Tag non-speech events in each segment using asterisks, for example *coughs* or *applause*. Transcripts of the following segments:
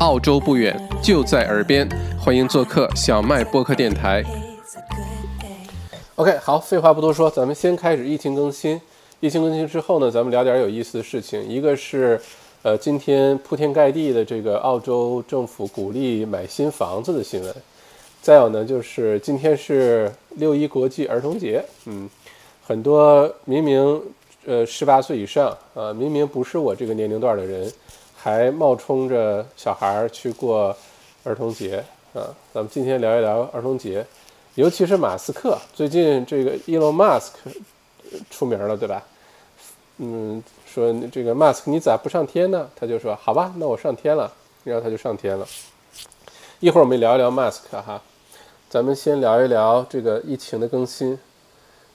澳洲不远，就在耳边，欢迎做客小麦播客电台。OK，好，废话不多说，咱们先开始疫情更新。疫情更新之后呢，咱们聊点有意思的事情。一个是，呃，今天铺天盖地的这个澳洲政府鼓励买新房子的新闻。再有呢，就是今天是六一国际儿童节，嗯，很多明明呃十八岁以上啊，明明不是我这个年龄段的人，还冒充着小孩去过儿童节啊。咱们今天聊一聊儿童节。尤其是马斯克，最近这个 Elon Musk 出名了，对吧？嗯，说这个 Musk 你咋不上天呢？他就说好吧，那我上天了，然后他就上天了。一会儿我们聊一聊 Musk 哈，咱们先聊一聊这个疫情的更新。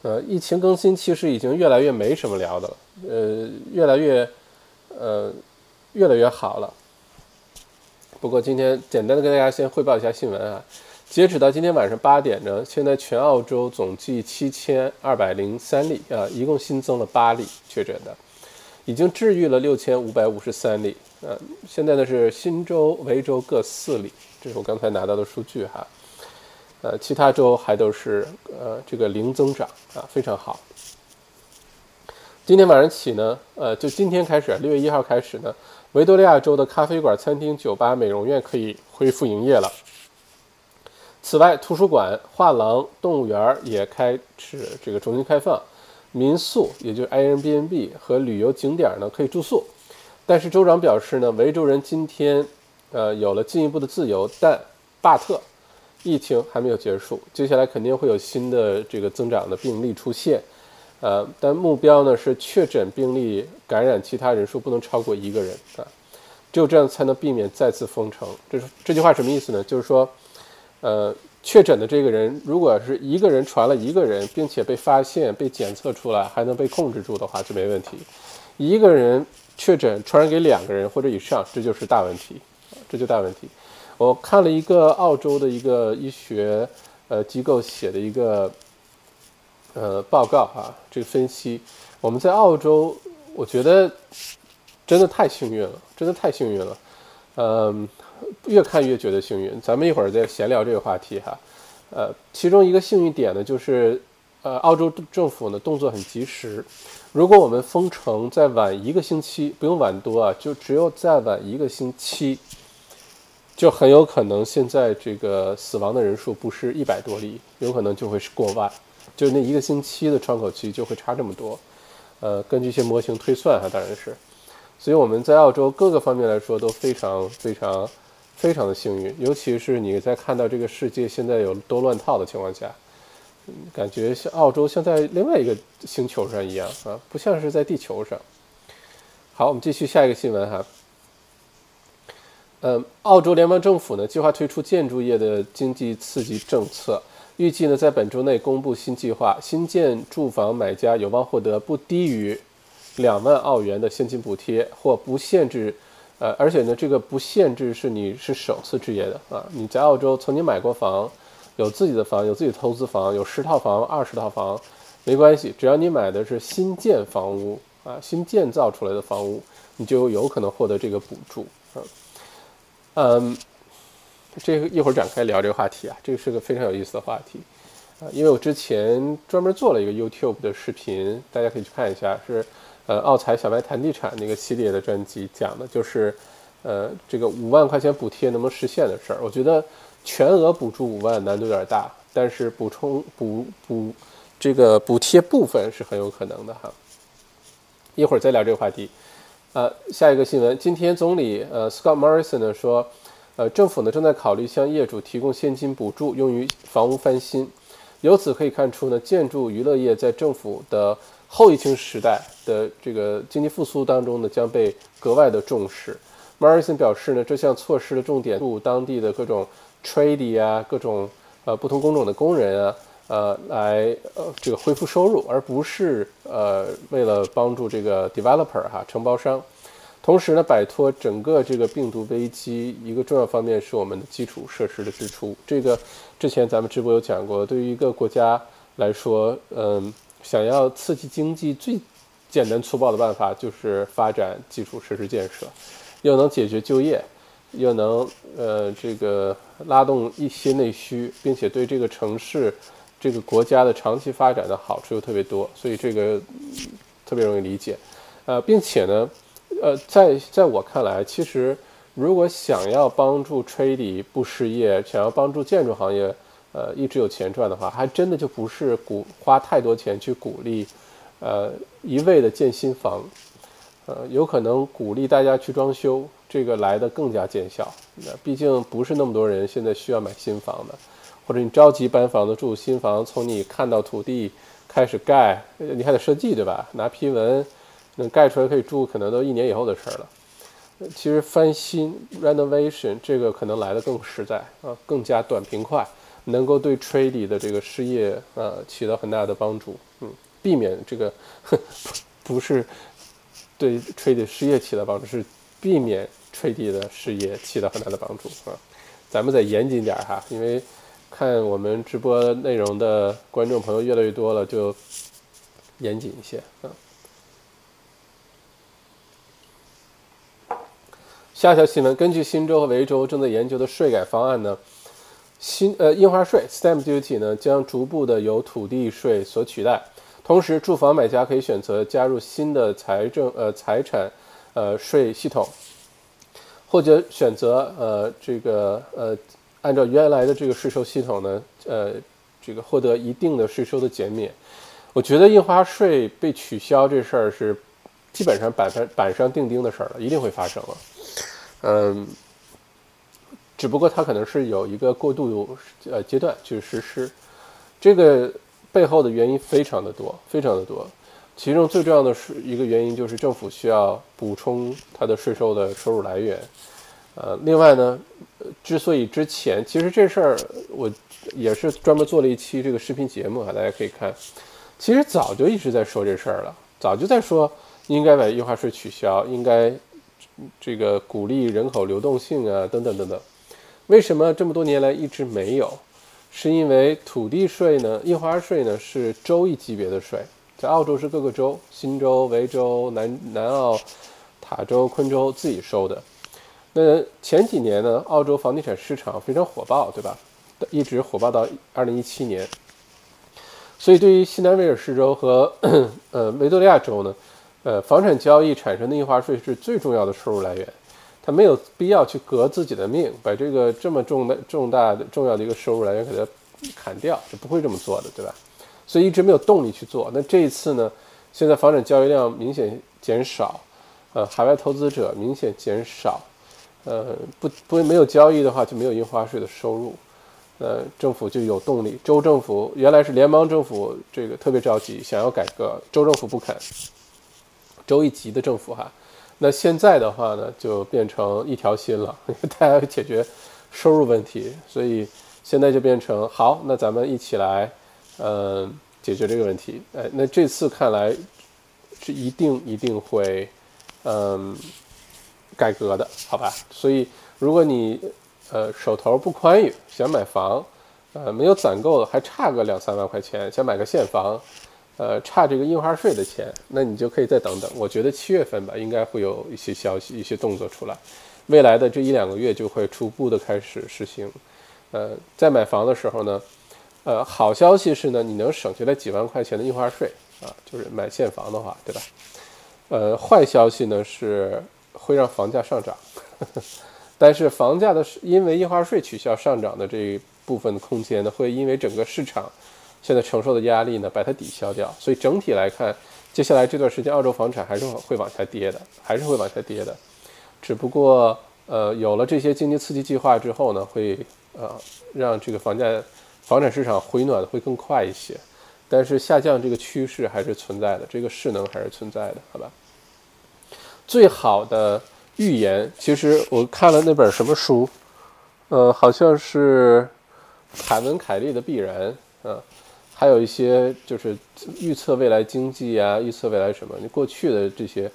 呃，疫情更新其实已经越来越没什么聊的了，呃，越来越呃越来越好了。不过今天简单的跟大家先汇报一下新闻啊。截止到今天晚上八点呢，现在全澳洲总计七千二百零三例啊，一共新增了八例确诊的，已经治愈了六千五百五十三例啊。现在呢是新州、维州各四例，这是我刚才拿到的数据哈。呃，其他州还都是呃这个零增长啊，非常好。今天晚上起呢，呃，就今天开始，六月一号开始呢，维多利亚州的咖啡馆、餐厅、酒吧、美容院可以恢复营业了。此外，图书馆、画廊、动物园也开始这个重新开放，民宿也就是 Airbnb 和旅游景点呢可以住宿。但是州长表示呢，维州人今天呃有了进一步的自由，但巴特疫情还没有结束，接下来肯定会有新的这个增长的病例出现。呃，但目标呢是确诊病例感染其他人数不能超过一个人啊，只有这样才能避免再次封城。这是这句话什么意思呢？就是说。呃，确诊的这个人，如果是一个人传了一个人，并且被发现、被检测出来，还能被控制住的话，就没问题。一个人确诊传染给两个人或者以上，这就是大问题，这就大问题。我看了一个澳洲的一个医学呃机构写的一个呃报告啊，这个分析，我们在澳洲，我觉得真的太幸运了，真的太幸运了，嗯。越看越觉得幸运，咱们一会儿再闲聊这个话题哈。呃，其中一个幸运点呢，就是呃，澳洲政府呢动作很及时。如果我们封城再晚一个星期，不用晚多啊，就只有再晚一个星期，就很有可能现在这个死亡的人数不是一百多例，有可能就会是过万，就是那一个星期的窗口期就会差这么多。呃，根据一些模型推算哈，当然是。所以我们在澳洲各个方面来说都非常非常。非常的幸运，尤其是你在看到这个世界现在有多乱套的情况下，感觉像澳洲像在另外一个星球上一样啊，不像是在地球上。好，我们继续下一个新闻哈。嗯，澳洲联邦政府呢计划推出建筑业的经济刺激政策，预计呢在本周内公布新计划，新建住房买家有望获得不低于两万澳元的现金补贴，或不限制。呃，而且呢，这个不限制是你是首次置业的啊，你在澳洲曾经买过房，有自己的房，有自己的投资房，有十套房、二十套房，没关系，只要你买的是新建房屋啊，新建造出来的房屋，你就有可能获得这个补助啊。嗯，这个一会儿展开聊这个话题啊，这个是个非常有意思的话题啊，因为我之前专门做了一个 YouTube 的视频，大家可以去看一下，是。呃，奥财小白谈地产那个系列的专辑讲的就是，呃，这个五万块钱补贴能不能实现的事儿。我觉得全额补助五万难度有点大，但是补充补补这个补贴部分是很有可能的哈。一会儿再聊这个话题。呃，下一个新闻，今天总理呃 Scott Morrison 呢说，呃，政府呢正在考虑向业主提供现金补助，用于房屋翻新。由此可以看出呢，建筑娱乐业在政府的。后疫情时代的这个经济复苏当中呢，将被格外的重视。Morrison 表示呢，这项措施的重点助当地的各种 trade 啊，各种呃不同工种的工人啊，呃，来呃这个恢复收入，而不是呃为了帮助这个 developer 哈承包商。同时呢，摆脱整个这个病毒危机，一个重要方面是我们的基础设施的支出。这个之前咱们直播有讲过，对于一个国家来说，嗯。想要刺激经济，最简单粗暴的办法就是发展基础设施建设，又能解决就业，又能呃这个拉动一些内需，并且对这个城市、这个国家的长期发展的好处又特别多，所以这个特别容易理解。呃，并且呢，呃，在在我看来，其实如果想要帮助 trade 不失业，想要帮助建筑行业呃一直有钱赚的话，还真的就不是鼓花太多钱去鼓励，呃一味的建新房。呃，有可能鼓励大家去装修，这个来的更加见效。那毕竟不是那么多人现在需要买新房的，或者你着急搬房子住新房，从你看到土地开始盖，你还得设计对吧？拿批文，能盖出来可以住，可能都一年以后的事儿了。其实翻新 renovation 这个可能来的更实在啊，更加短平快，能够对 trade 的这个失业呃起到很大的帮助。嗯，避免这个不是。对 trade 失业起到帮助是避免 trade 的失业起到很大的帮助啊，咱们再严谨点儿哈，因为看我们直播内容的观众朋友越来越多了，就严谨一些啊。下条新闻，根据新州和维州正在研究的税改方案呢，新呃印花税 stamp duty 呢将逐步的由土地税所取代。同时，住房买家可以选择加入新的财政呃财产呃税系统，或者选择呃这个呃按照原来的这个税收系统呢呃这个获得一定的税收的减免。我觉得印花税被取消这事儿是基本上板上板上钉钉的事儿了，一定会发生了。嗯，只不过它可能是有一个过渡呃阶段去实施这个。背后的原因非常的多，非常的多，其中最重要的是一个原因就是政府需要补充它的税收的收入来源。呃，另外呢，之所以之前其实这事儿我也是专门做了一期这个视频节目啊，大家可以看。其实早就一直在说这事儿了，早就在说应该把印花税取消，应该这个鼓励人口流动性啊，等等等等。为什么这么多年来一直没有？是因为土地税呢，印花税呢是州一级别的税，在澳洲是各个州，新州、维州、南南澳、塔州、昆州自己收的。那前几年呢，澳洲房地产市场非常火爆，对吧？一直火爆到二零一七年。所以对于西南威尔士州和呃维多利亚州呢，呃，房产交易产生的印花税是最重要的收入来源。他没有必要去革自己的命，把这个这么重的、重大的、重要的一个收入来源给它砍掉，是不会这么做的，对吧？所以一直没有动力去做。那这一次呢？现在房产交易量明显减少，呃，海外投资者明显减少，呃，不不没有交易的话就没有印花税的收入，呃，政府就有动力。州政府原来是联邦政府，这个特别着急，想要改革，州政府不肯，州一级的政府哈。那现在的话呢，就变成一条心了，因为大家要解决收入问题，所以现在就变成好，那咱们一起来，嗯，解决这个问题。哎，那这次看来是一定一定会，嗯，改革的，好吧？所以如果你呃手头不宽裕，想买房，呃，没有攒够，还差个两三万块钱，想买个现房。呃，差这个印花税的钱，那你就可以再等等。我觉得七月份吧，应该会有一些消息、一些动作出来。未来的这一两个月就会逐步的开始实行。呃，在买房的时候呢，呃，好消息是呢，你能省下来几万块钱的印花税啊，就是买现房的话，对吧？呃，坏消息呢是会让房价上涨，*laughs* 但是房价的是因为印花税取消上涨的这一部分空间呢，会因为整个市场。现在承受的压力呢，把它抵消掉，所以整体来看，接下来这段时间澳洲房产还是会往下跌的，还是会往下跌的。只不过，呃，有了这些经济刺激计划之后呢，会呃让这个房价、房产市场回暖会更快一些。但是下降这个趋势还是存在的，这个势能还是存在的，好吧？最好的预言，其实我看了那本什么书，呃，好像是凯文·凯利的《必然》。还有一些就是预测未来经济啊，预测未来什么？你过去的这些，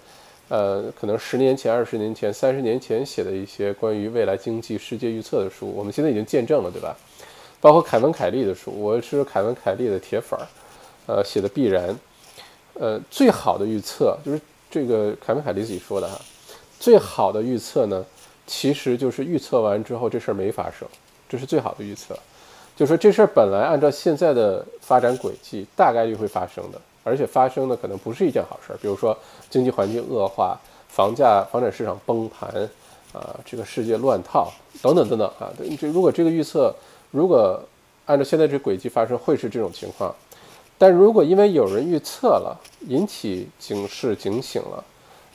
呃，可能十年前、二十年前、三十年前写的一些关于未来经济世界预测的书，我们现在已经见证了，对吧？包括凯文·凯利的书，我是凯文·凯利的铁粉儿，呃，写的必然，呃，最好的预测就是这个凯文·凯利自己说的哈，最好的预测呢，其实就是预测完之后这事儿没发生，这是最好的预测。就说这事儿本来按照现在的发展轨迹，大概率会发生的，而且发生的可能不是一件好事儿。比如说经济环境恶化、房价、房产市场崩盘啊，这个世界乱套等等等等啊。这如果这个预测如果按照现在这轨迹发生，会是这种情况。但如果因为有人预测了，引起警示、警醒了，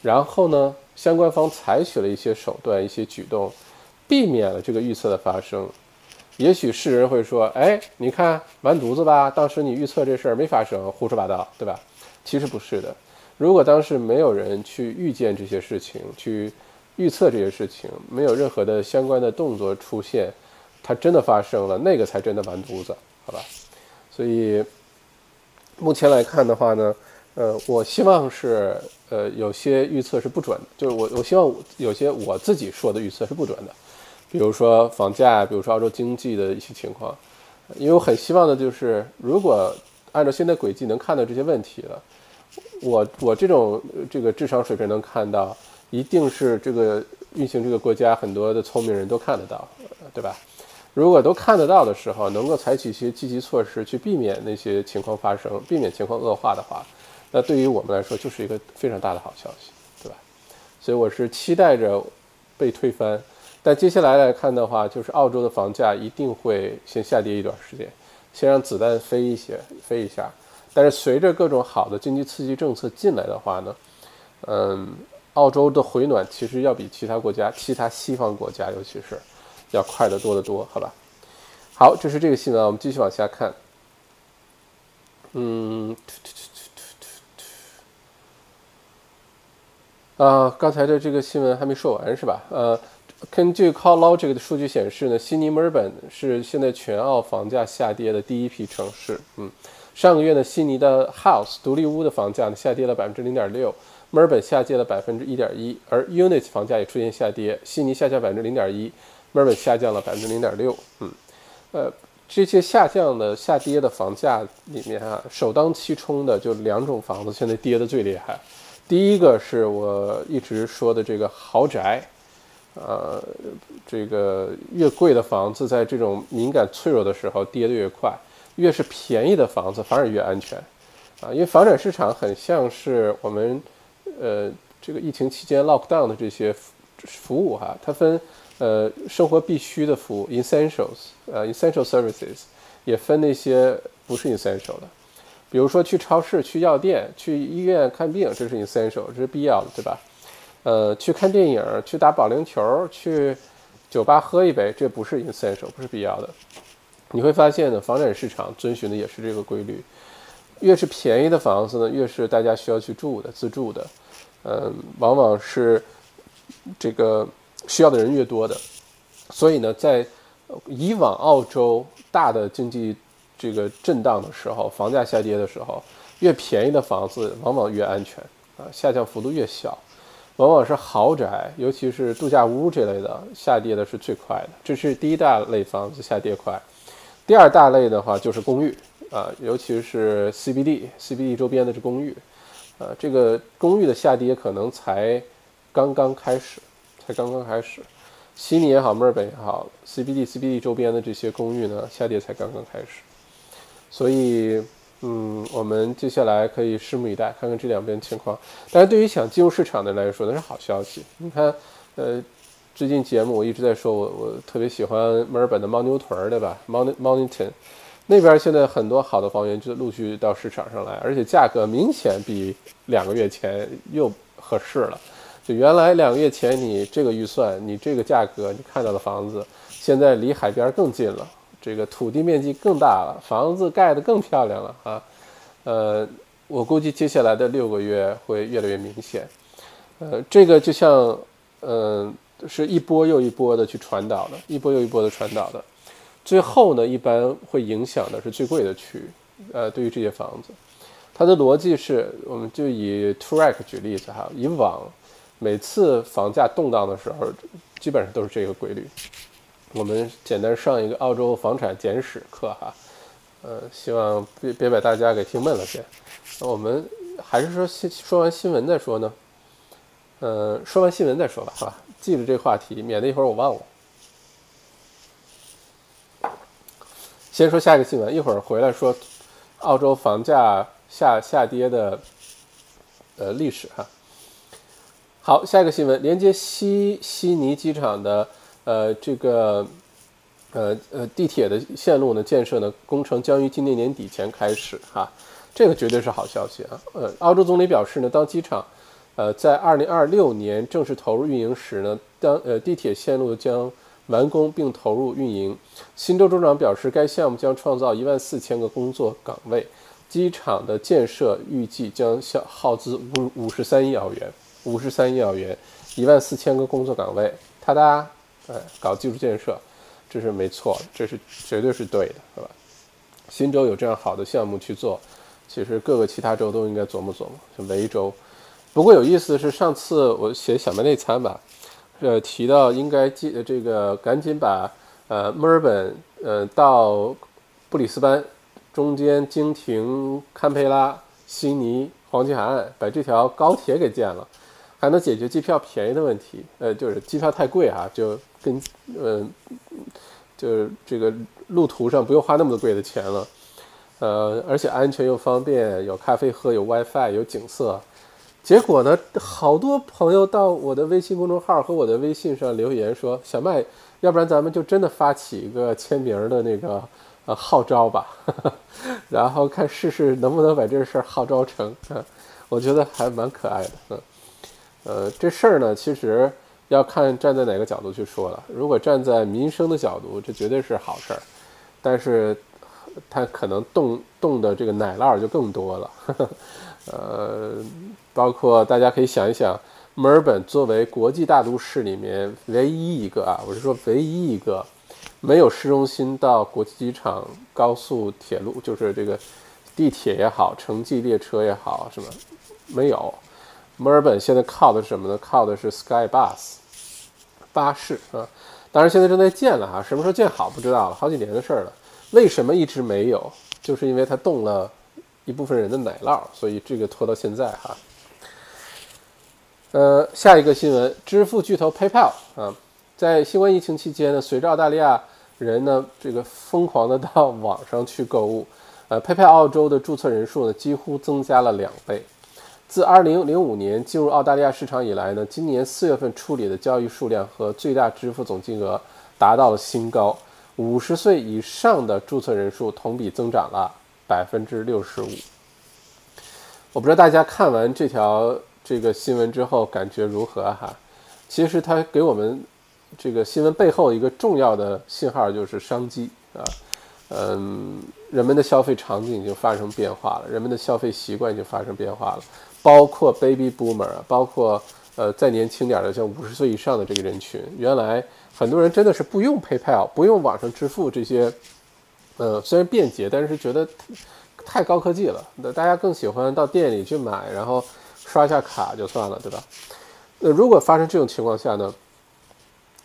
然后呢，相关方采取了一些手段、一些举动，避免了这个预测的发生，也许世人会说：“哎，你看完犊子吧，当时你预测这事儿没发生，胡说八道，对吧？”其实不是的。如果当时没有人去预见这些事情，去预测这些事情，没有任何的相关的动作出现，它真的发生了，那个才真的完犊子，好吧？所以。目前来看的话呢，呃，我希望是，呃，有些预测是不准的，就是我我希望有些我自己说的预测是不准的，比如说房价，比如说澳洲经济的一些情况，因为我很希望的就是，如果按照现在轨迹能看到这些问题了，我我这种这个智商水平能看到，一定是这个运行这个国家很多的聪明人都看得到，对吧？如果都看得到的时候，能够采取一些积极措施去避免那些情况发生，避免情况恶化的话，那对于我们来说就是一个非常大的好消息，对吧？所以我是期待着被推翻，但接下来来看的话，就是澳洲的房价一定会先下跌一段时间，先让子弹飞一些，飞一下。但是随着各种好的经济刺激政策进来的话呢，嗯，澳洲的回暖其实要比其他国家、其他西方国家，尤其是。要快得多得多，好吧？好，这是这个新闻，我们继续往下看。嗯，啊，刚才的这个新闻还没说完是吧？呃，根据 CallLogic 的数据显示呢，悉尼、墨尔本是现在全澳房价下跌的第一批城市。嗯，上个月呢，悉尼的 House 独立屋的房价呢下跌了百分之零点六，墨尔本下跌了百分之一点一，而 Unit 房价也出现下跌，悉尼下降百分之零点一。墨尔本下降了百分之零点六，嗯，呃，这些下降的、下跌的房价里面啊，首当其冲的就两种房子现在跌的最厉害。第一个是我一直说的这个豪宅，呃，这个越贵的房子在这种敏感脆弱的时候跌得越快，越是便宜的房子反而越安全，啊，因为房产市场很像是我们呃这个疫情期间 lock down 的这些服务哈，它分。呃，生活必需的服务 （essentials），呃，essential services，也分那些不是 essential 的，比如说去超市、去药店、去医院看病，这是 essential，这是必要的，对吧？呃，去看电影、去打保龄球、去酒吧喝一杯，这不是 essential，不是必要的。你会发现呢，房产市场遵循的也是这个规律，越是便宜的房子呢，越是大家需要去住的、自住的，嗯，往往是这个。需要的人越多的，所以呢，在以往澳洲大的经济这个震荡的时候，房价下跌的时候，越便宜的房子往往越安全啊，下降幅度越小，往往是豪宅，尤其是度假屋这类的下跌的是最快的。这是第一大类房子下跌快，第二大类的话就是公寓啊，尤其是 CBD，CBD 周边的这公寓，啊，这个公寓的下跌可能才刚刚开始。才刚刚开始，悉尼也好，墨尔本也好，CBD、CBD 周边的这些公寓呢，下跌才刚刚开始。所以，嗯，我们接下来可以拭目以待，看看这两边情况。但是对于想进入市场的来说，那是好消息。你看，呃，最近节目我一直在说，我我特别喜欢墨尔本的牦牛屯儿，对吧？Mont Mountain 那边现在很多好的房源就陆续到市场上来，而且价格明显比两个月前又合适了。就原来两个月前你这个预算，你这个价格，你看到的房子，现在离海边更近了，这个土地面积更大了，房子盖得更漂亮了啊。呃，我估计接下来的六个月会越来越明显。呃，这个就像，嗯，是一波又一波的去传导的，一波又一波的传导的，最后呢，一般会影响的是最贵的区域。呃，对于这些房子，它的逻辑是，我们就以 Turek 举例子哈，以往。每次房价动荡的时候，基本上都是这个规律。我们简单上一个澳洲房产简史课哈，呃，希望别别把大家给听闷了先。我们还是说先说完新闻再说呢。呃，说完新闻再说吧，好吧，记着这话题，免得一会儿我忘了。先说下一个新闻，一会儿回来说澳洲房价下下跌的呃历史哈。好，下一个新闻，连接西悉尼机场的呃这个呃呃地铁的线路呢建设呢工程将于今年年底前开始哈，这个绝对是好消息啊。呃，澳洲总理表示呢，当机场呃在二零二六年正式投入运营时呢，当呃地铁线路将完工并投入运营。新州州长表示，该项目将创造一万四千个工作岗位。机场的建设预计将消耗资五五十三亿澳元，五十三亿澳元，一万四千个工作岗位。他哒，哎，搞基础建设，这是没错，这是绝对是对的，是吧？新州有这样好的项目去做，其实各个其他州都应该琢磨琢磨，像维州。不过有意思的是，上次我写小麦内参吧。呃，提到应该记这个赶紧把呃墨尔本呃到布里斯班中间经停堪培拉、悉尼、黄金海岸，把这条高铁给建了，还能解决机票便宜的问题。呃，就是机票太贵啊，就跟呃就是这个路途上不用花那么多贵的钱了。呃，而且安全又方便，有咖啡喝，有 WiFi，有景色。结果呢，好多朋友到我的微信公众号和我的微信上留言说：“小麦，要不然咱们就真的发起一个签名的那个呃号召吧，*laughs* 然后看试试能不能把这事儿号召成。”我觉得还蛮可爱的。嗯，呃，这事儿呢，其实要看站在哪个角度去说了。如果站在民生的角度，这绝对是好事儿，但是它可能动动的这个奶酪就更多了。*laughs* 呃。包括大家可以想一想，墨尔本作为国际大都市里面唯一一个啊，我是说唯一一个没有市中心到国际机场高速铁路，就是这个地铁也好，城际列车也好，什么没有。墨尔本现在靠的是什么呢？靠的是 Sky Bus 巴士啊，当然现在正在建了哈，什么时候建好不知道了，好几年的事儿了。为什么一直没有？就是因为它动了一部分人的奶酪，所以这个拖到现在哈。呃，下一个新闻，支付巨头 PayPal 啊，在新冠疫情期间呢，随着澳大利亚人呢这个疯狂的到网上去购物，呃，PayPal 澳洲的注册人数呢几乎增加了两倍。自2005年进入澳大利亚市场以来呢，今年四月份处理的交易数量和最大支付总金额达到了新高，五十岁以上的注册人数同比增长了百分之六十五。我不知道大家看完这条。这个新闻之后感觉如何哈？其实它给我们这个新闻背后一个重要的信号就是商机啊，嗯，人们的消费场景已经发生变化了，人们的消费习惯已经发生变化了，包括 baby boomer，包括呃再年轻点的像五十岁以上的这个人群，原来很多人真的是不用 PayPal，不用网上支付这些，呃，虽然便捷，但是觉得太高科技了，那大家更喜欢到店里去买，然后。刷一下卡就算了，对吧？那如果发生这种情况下呢？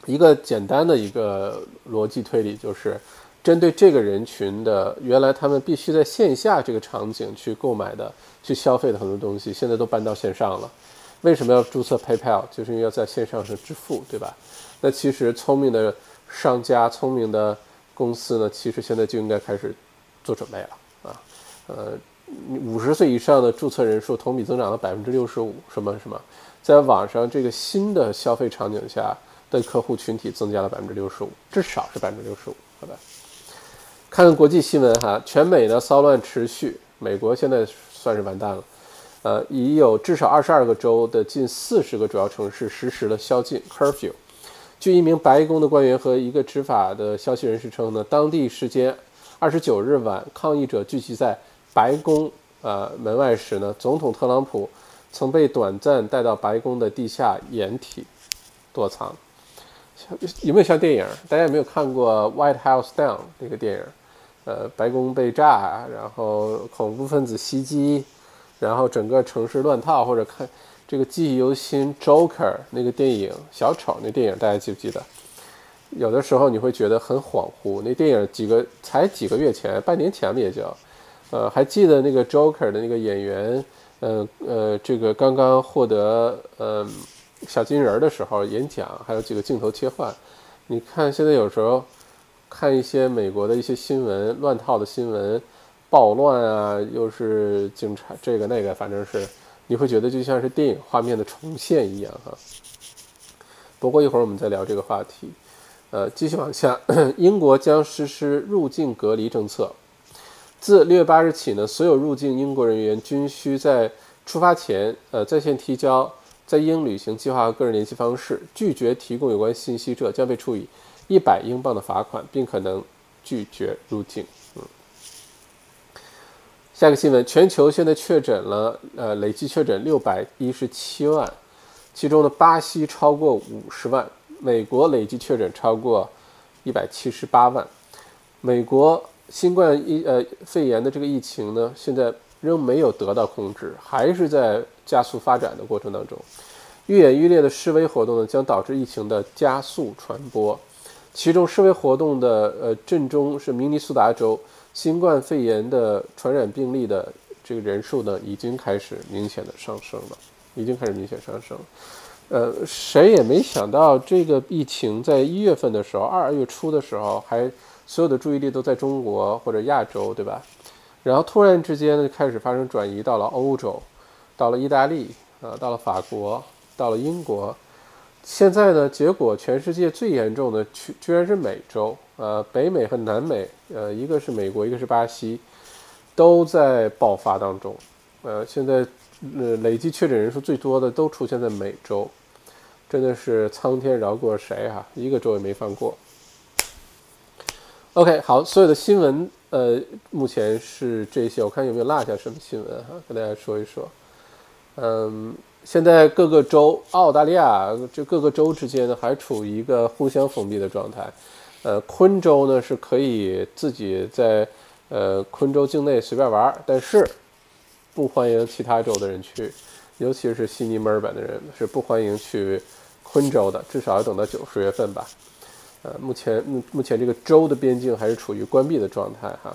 一个简单的一个逻辑推理就是，针对这个人群的原来他们必须在线下这个场景去购买的、去消费的很多东西，现在都搬到线上了。为什么要注册 PayPal？就是因为要在线上是支付，对吧？那其实聪明的商家、聪明的公司呢，其实现在就应该开始做准备了啊，呃。五十岁以上的注册人数同比增长了百分之六十五，什么什么，在网上这个新的消费场景下的客户群体增加了百分之六十五，至少是百分之六十五，好吧？看看国际新闻哈，全美呢骚乱持续，美国现在算是完蛋了，呃，已有至少二十二个州的近四十个主要城市实施了宵禁 （curfew）。据一名白宫的官员和一个执法的消息人士称呢，当地时间二十九日晚，抗议者聚集在。白宫呃门外时呢，总统特朗普曾被短暂带到白宫的地下掩体躲藏。有没有像电影？大家有没有看过《White House Down》那个电影？呃，白宫被炸，然后恐怖分子袭击，然后整个城市乱套。或者看这个记忆犹新《Joker》那个电影，小丑那电影，大家记不记得？有的时候你会觉得很恍惚。那电影几个才几个月前，半年前也就。呃，还记得那个 Joker 的那个演员，呃呃，这个刚刚获得呃小金人的时候演讲，还有几个镜头切换。你看现在有时候看一些美国的一些新闻，乱套的新闻，暴乱啊，又是警察这个那个，反正是你会觉得就像是电影画面的重现一样哈。不过一会儿我们再聊这个话题。呃，继续往下，*coughs* 英国将实施入境隔离政策。自六月八日起呢，所有入境英国人员均需在出发前，呃，在线提交在英旅行计划和个人联系方式。拒绝提供有关信息者将被处以一百英镑的罚款，并可能拒绝入境。嗯。下个新闻，全球现在确诊了，呃，累计确诊六百一十七万，其中的巴西超过五十万。美国累计确诊超过一百七十八万。美国新冠疫呃肺炎的这个疫情呢，现在仍没有得到控制，还是在加速发展的过程当中。愈演愈烈的示威活动呢，将导致疫情的加速传播。其中示威活动的呃震中是明尼苏达州，新冠肺炎的传染病例的这个人数呢，已经开始明显的上升了，已经开始明显上升。呃，谁也没想到这个疫情在一月份的时候，二月初的时候，还所有的注意力都在中国或者亚洲，对吧？然后突然之间呢，开始发生转移到了欧洲，到了意大利，啊，到了法国，到了英国。现在呢，结果全世界最严重的居居然是美洲，呃，北美和南美，呃，一个是美国，一个是巴西，都在爆发当中。呃，现在呃累计确诊人数最多的都出现在美洲。真的是苍天饶过谁哈，一个州也没放过。OK，好，所有的新闻，呃，目前是这些。我看有没有落下什么新闻哈，跟大家说一说。嗯，现在各个州，澳大利亚这各个州之间呢，还处于一个互相封闭的状态。呃，昆州呢是可以自己在呃昆州境内随便玩，但是不欢迎其他州的人去，尤其是悉尼、墨尔本的人是不欢迎去。昆州的至少要等到九十月份吧，呃，目前目目前这个州的边境还是处于关闭的状态哈。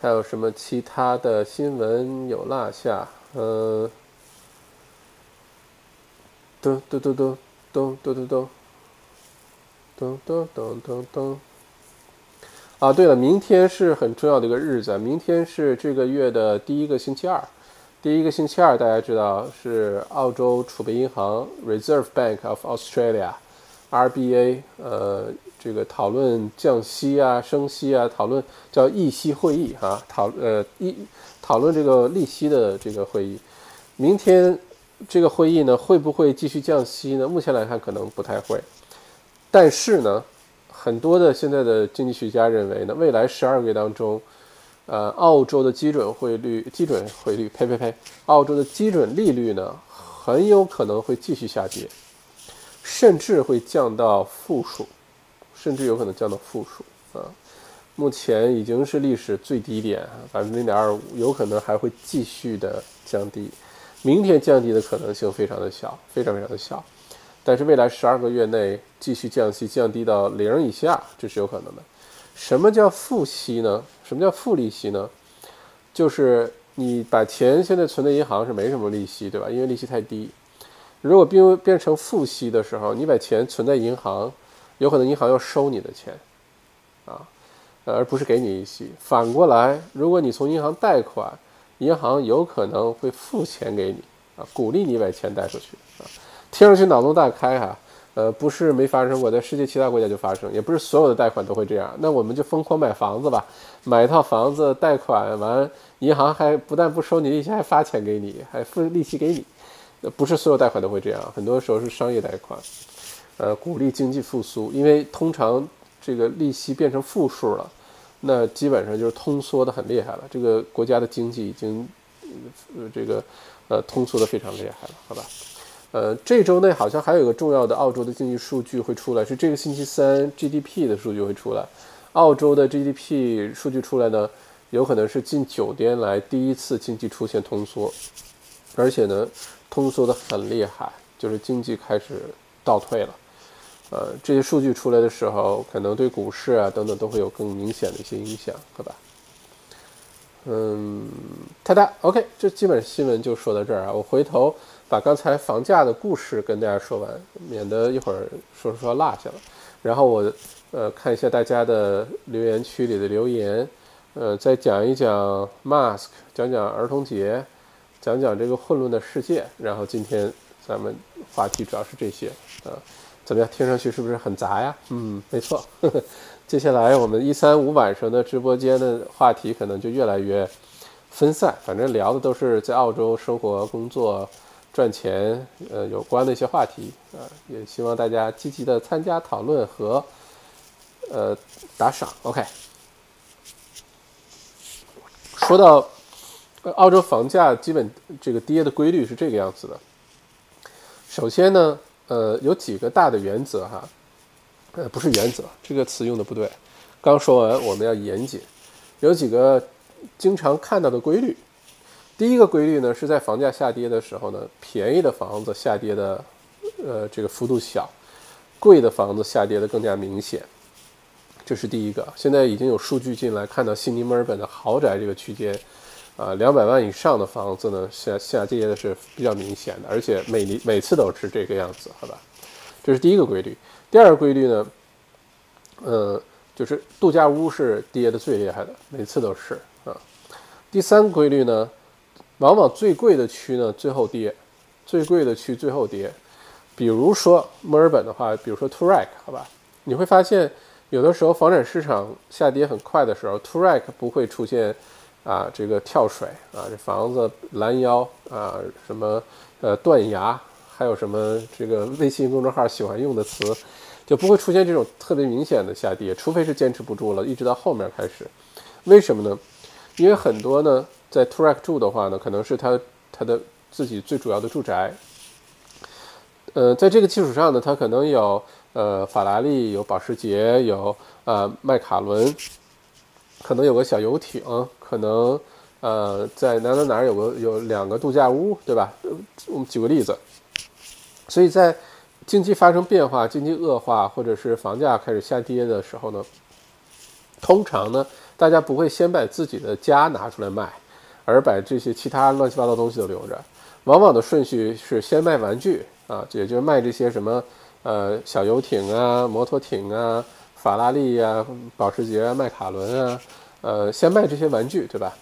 还有什么其他的新闻有落下？呃，噔噔噔噔噔噔噔噔噔噔噔噔。啊，对了，明天是很重要的一个日子，明天是这个月的第一个星期二。第一个星期二，大家知道是澳洲储备银行 Reserve Bank of Australia，RBA，呃，这个讨论降息啊、升息啊，讨论叫议息会议哈，讨呃议讨论这个利息的这个会议。明天这个会议呢，会不会继续降息呢？目前来看，可能不太会。但是呢，很多的现在的经济学家认为呢，未来十二个月当中。呃，澳洲的基准汇率，基准汇率，呸呸呸，澳洲的基准利率呢，很有可能会继续下跌，甚至会降到负数，甚至有可能降到负数啊。目前已经是历史最低点，百分之零点二五，有可能还会继续的降低。明天降低的可能性非常的小，非常非常的小。但是未来十二个月内继续降息，降低到零以下，这是有可能的。什么叫负息呢？什么叫负利息呢？就是你把钱现在存在银行是没什么利息，对吧？因为利息太低。如果变变成负息的时候，你把钱存在银行，有可能银行要收你的钱，啊，而不是给你利息。反过来，如果你从银行贷款，银行有可能会付钱给你，啊，鼓励你把钱贷出去，啊，听上去脑洞大开哈。呃，不是没发生过，在世界其他国家就发生，也不是所有的贷款都会这样。那我们就疯狂买房子吧，买一套房子贷款完，银行还不但不收你利息，还发钱给你，还付利息给你。呃，不是所有贷款都会这样，很多时候是商业贷款，呃，鼓励经济复苏。因为通常这个利息变成负数了，那基本上就是通缩的很厉害了，这个国家的经济已经，呃，这个呃通缩的非常厉害了，好吧？呃，这周内好像还有一个重要的澳洲的经济数据会出来，是这个星期三 GDP 的数据会出来。澳洲的 GDP 数据出来呢，有可能是近九年来第一次经济出现通缩，而且呢，通缩的很厉害，就是经济开始倒退了。呃，这些数据出来的时候，可能对股市啊等等都会有更明显的一些影响，好吧？嗯，哒哒，OK，这基本新闻就说到这儿啊。我回头把刚才房价的故事跟大家说完，免得一会儿说说落下了。然后我呃看一下大家的留言区里的留言，呃，再讲一讲 mask，讲讲儿童节，讲讲这个混乱的世界。然后今天咱们话题主要是这些啊，怎么样？听上去是不是很杂呀？嗯，没错。呵 *laughs* 呵接下来我们一三五晚上的直播间的话题可能就越来越分散，反正聊的都是在澳洲生活、工作、赚钱呃有关的一些话题啊，也希望大家积极的参加讨论和呃打赏。OK，说到澳洲房价基本这个跌的规律是这个样子的，首先呢，呃，有几个大的原则哈。呃，不是原则，这个词用的不对。刚说完，我们要严谨。有几个经常看到的规律。第一个规律呢，是在房价下跌的时候呢，便宜的房子下跌的，呃，这个幅度小，贵的房子下跌的更加明显。这是第一个。现在已经有数据进来，看到悉尼、墨尔本的豪宅这个区间，啊，两百万以上的房子呢，下下跌的是比较明显的，而且每年每次都是这个样子，好吧？这是第一个规律。第二个规律呢，呃，就是度假屋是跌的最厉害的，每次都是啊。第三个规律呢，往往最贵的区呢最后跌，最贵的区最后跌。比如说墨尔本的话，比如说 t u r a k 好吧，你会发现有的时候房产市场下跌很快的时候 t u r a k 不会出现啊这个跳水啊，这房子拦腰啊，什么呃断崖，还有什么这个微信公众号喜欢用的词。就不会出现这种特别明显的下跌，除非是坚持不住了，一直到后面开始。为什么呢？因为很多呢，在 t r a k 住的话呢，可能是他他的自己最主要的住宅。呃，在这个基础上呢，他可能有呃法拉利，有保时捷，有呃迈卡伦，可能有个小游艇，可能呃在哪哪哪有个有两个度假屋，对吧？我们举个例子，所以在。经济发生变化、经济恶化，或者是房价开始下跌的时候呢，通常呢，大家不会先把自己的家拿出来卖，而把这些其他乱七八糟东西都留着。往往的顺序是先卖玩具啊，也就是卖这些什么呃小游艇啊、摩托艇啊、法拉利啊、保时捷啊、迈卡伦啊，呃，先卖这些玩具，对吧？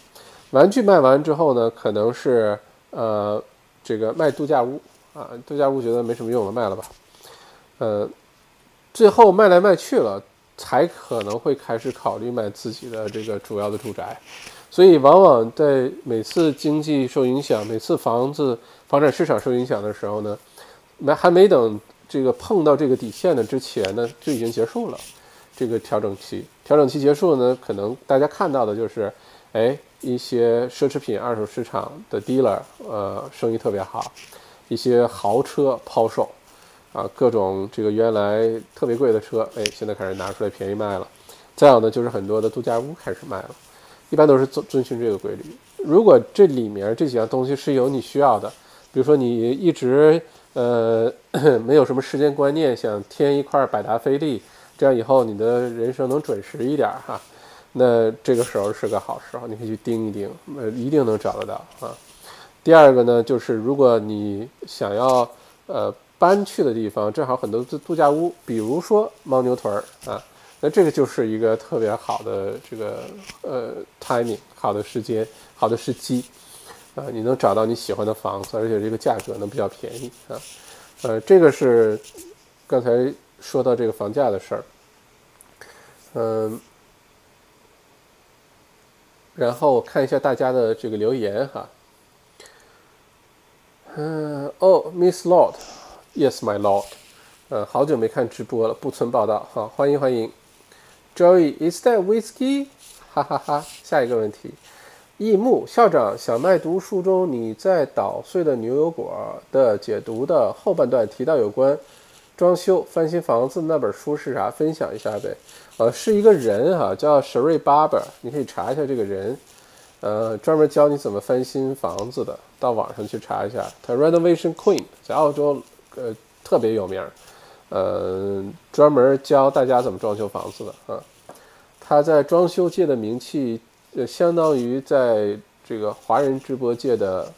玩具卖完之后呢，可能是呃这个卖度假屋。啊，度假屋觉得没什么用了，卖了吧。呃，最后卖来卖去了，才可能会开始考虑卖自己的这个主要的住宅。所以，往往在每次经济受影响、每次房子房产市场受影响的时候呢，没还没等这个碰到这个底线的之前呢，就已经结束了这个调整期。调整期结束呢，可能大家看到的就是，哎，一些奢侈品二手市场的 dealer，呃，生意特别好。一些豪车抛售，啊，各种这个原来特别贵的车，哎，现在开始拿出来便宜卖了。再有呢，就是很多的度假屋开始卖了，一般都是遵遵循这个规律。如果这里面这几样东西是有你需要的，比如说你一直呃 *coughs* 没有什么时间观念，想添一块百达翡丽，这样以后你的人生能准时一点哈，那这个时候是个好时候，你可以去盯一盯，呃，一定能找得到啊。第二个呢，就是如果你想要呃搬去的地方正好很多度度假屋，比如说牦牛屯儿啊，那这个就是一个特别好的这个呃 timing 好的时间好的时机。啊，你能找到你喜欢的房子，而且这个价格能比较便宜啊，呃，这个是刚才说到这个房价的事儿，嗯，然后看一下大家的这个留言哈。嗯，哦，Miss Lord，Yes, my Lord，嗯，好久没看直播了，不存报道，好，欢迎欢迎，Joey，Is that whiskey？哈哈哈，下一个问题，易木校长小麦读书中你在捣碎的牛油果的解读的后半段提到有关装修翻新房子那本书是啥？分享一下呗。呃，是一个人哈，叫 Sherry Barber，你可以查一下这个人。呃，专门教你怎么翻新房子的，到网上去查一下。他 Renovation Queen 在澳洲，呃，特别有名儿，呃，专门教大家怎么装修房子的啊。他在装修界的名气，呃，相当于在这个华人直播界的，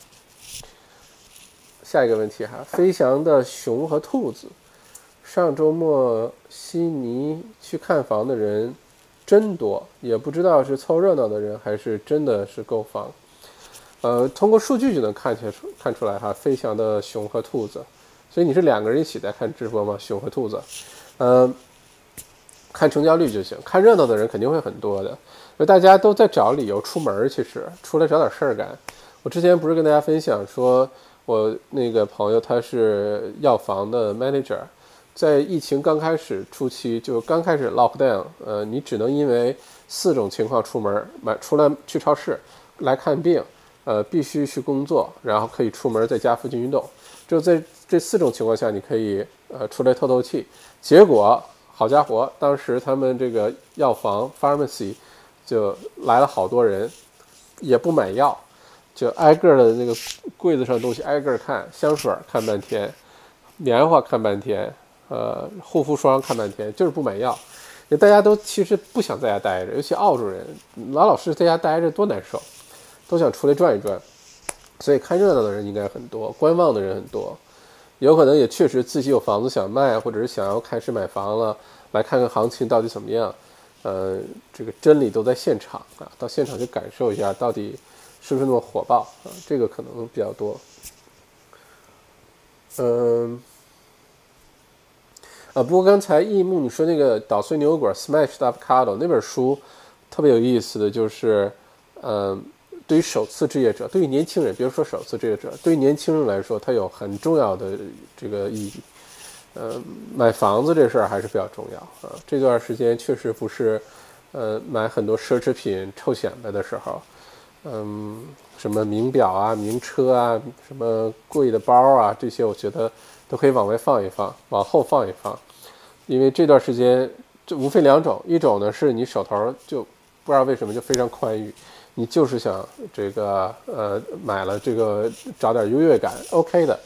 下一个问题哈，飞翔的熊和兔子。上周末悉尼去看房的人真多，也不知道是凑热闹的人还是真的是购房。呃，通过数据就能看出看出来哈，飞翔的熊和兔子。所以你是两个人一起在看直播吗？熊和兔子，嗯，看成交率就行。看热闹的人肯定会很多的，因为大家都在找理由出门，其实出来找点事儿干。我之前不是跟大家分享说，我那个朋友他是药房的 manager，在疫情刚开始初期，就刚开始 lock down，呃，你只能因为四种情况出门，买出来去超市来看病，呃，必须去工作，然后可以出门在家附近运动，就在。这四种情况下，你可以呃出来透透气。结果好家伙，当时他们这个药房 pharmacy 就来了好多人，也不买药，就挨个的那个柜子上东西挨个看，香水看半天，棉花看半天，呃护肤霜看半天，就是不买药。大家都其实不想在家待着，尤其澳洲人老老实实在家待着多难受，都想出来转一转。所以看热闹的人应该很多，观望的人很多。有可能也确实自己有房子想卖，或者是想要开始买房了，来看看行情到底怎么样。呃，这个真理都在现场啊，到现场去感受一下，到底是不是那么火爆啊？这个可能比较多。嗯，啊，不过刚才易木你说那个捣碎牛油果 （Smashed Avocado） 那本书特别有意思的就是，嗯。对于首次置业者，对于年轻人，比如说首次置业者，对于年轻人来说，它有很重要的这个意义。呃，买房子这事儿还是比较重要啊。这段时间确实不是，呃，买很多奢侈品臭显摆的时候。嗯，什么名表啊、名车啊、什么贵的包啊，这些我觉得都可以往外放一放，往后放一放。因为这段时间，就无非两种，一种呢是你手头就不知道为什么就非常宽裕。你就是想这个呃买了这个找点优越感，OK 的，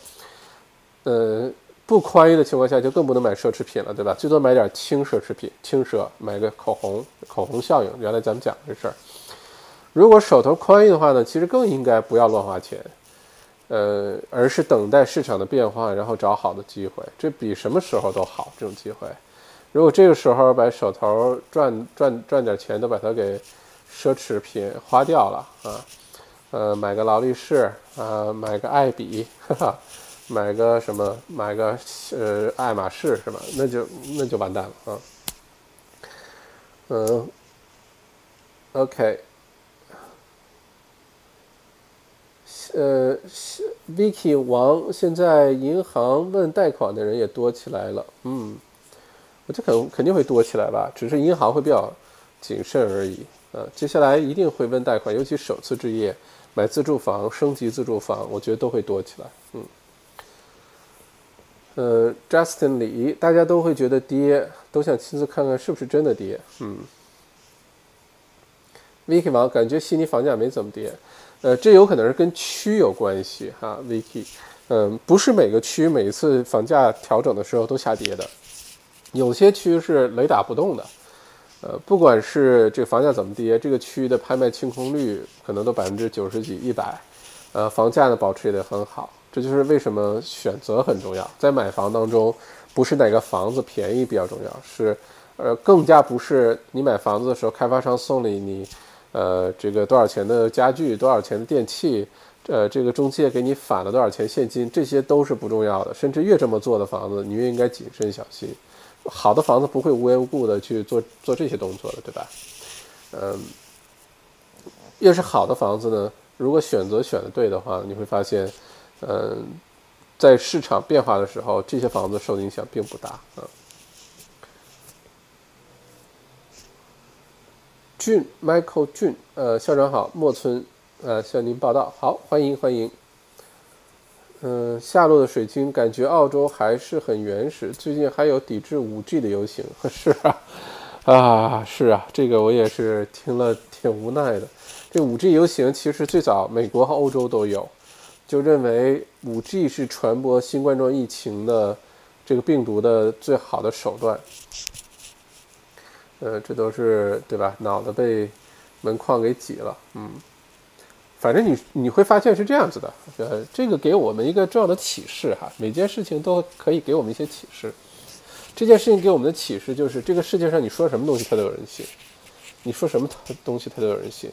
呃不宽裕的情况下就更不能买奢侈品了，对吧？最多买点轻奢侈品，轻奢买个口红，口红效应。原来咱们讲这事儿。如果手头宽裕的话呢，其实更应该不要乱花钱，呃，而是等待市场的变化，然后找好的机会，这比什么时候都好。这种机会，如果这个时候把手头赚赚赚点钱都把它给。奢侈品花掉了啊，呃，买个劳力士啊，买个爱彼，哈哈，买个什么，买个呃爱马仕是吧？那就那就完蛋了啊。嗯，OK，呃，Vicky 王，现在银行问贷款的人也多起来了，嗯，我这肯肯定会多起来吧，只是银行会比较谨慎而已。呃，接下来一定会问贷款，尤其首次置业、买自住房、升级自住房，我觉得都会多起来。嗯，呃，Justin 李，大家都会觉得跌，都想亲自看看是不是真的跌。嗯，Vicky 王感觉悉尼房价没怎么跌，呃，这有可能是跟区有关系哈，Vicky。嗯，不是每个区每一次房价调整的时候都下跌的，有些区是雷打不动的。呃，不管是这个房价怎么跌，这个区域的拍卖清空率可能都百分之九十几、一百，呃，房价呢保持也得很好。这就是为什么选择很重要。在买房当中，不是哪个房子便宜比较重要，是，呃，更加不是你买房子的时候开发商送了你，呃，这个多少钱的家具、多少钱的电器，呃，这个中介给你返了多少钱现金，这些都是不重要的。甚至越这么做的房子，你越应该谨慎小心。好的房子不会无缘无故的去做做这些动作的，对吧？嗯，越是好的房子呢，如果选择选的对的话，你会发现，嗯，在市场变化的时候，这些房子受影响并不大啊。俊，Michael 俊，呃，校长好，莫村，呃，向您报道，好，欢迎欢迎。嗯，下落的水晶感觉澳洲还是很原始。最近还有抵制五 G 的游行，*laughs* 是啊，啊是啊，这个我也是听了挺无奈的。这五 G 游行其实最早美国和欧洲都有，就认为五 G 是传播新冠状疫情的这个病毒的最好的手段。呃，这都是对吧？脑子被门框给挤了，嗯。反正你你会发现是这样子的，呃，这个给我们一个重要的启示哈，每件事情都可以给我们一些启示。这件事情给我们的启示就是，这个世界上你说什么东西它都有人信，你说什么东西它都有人信。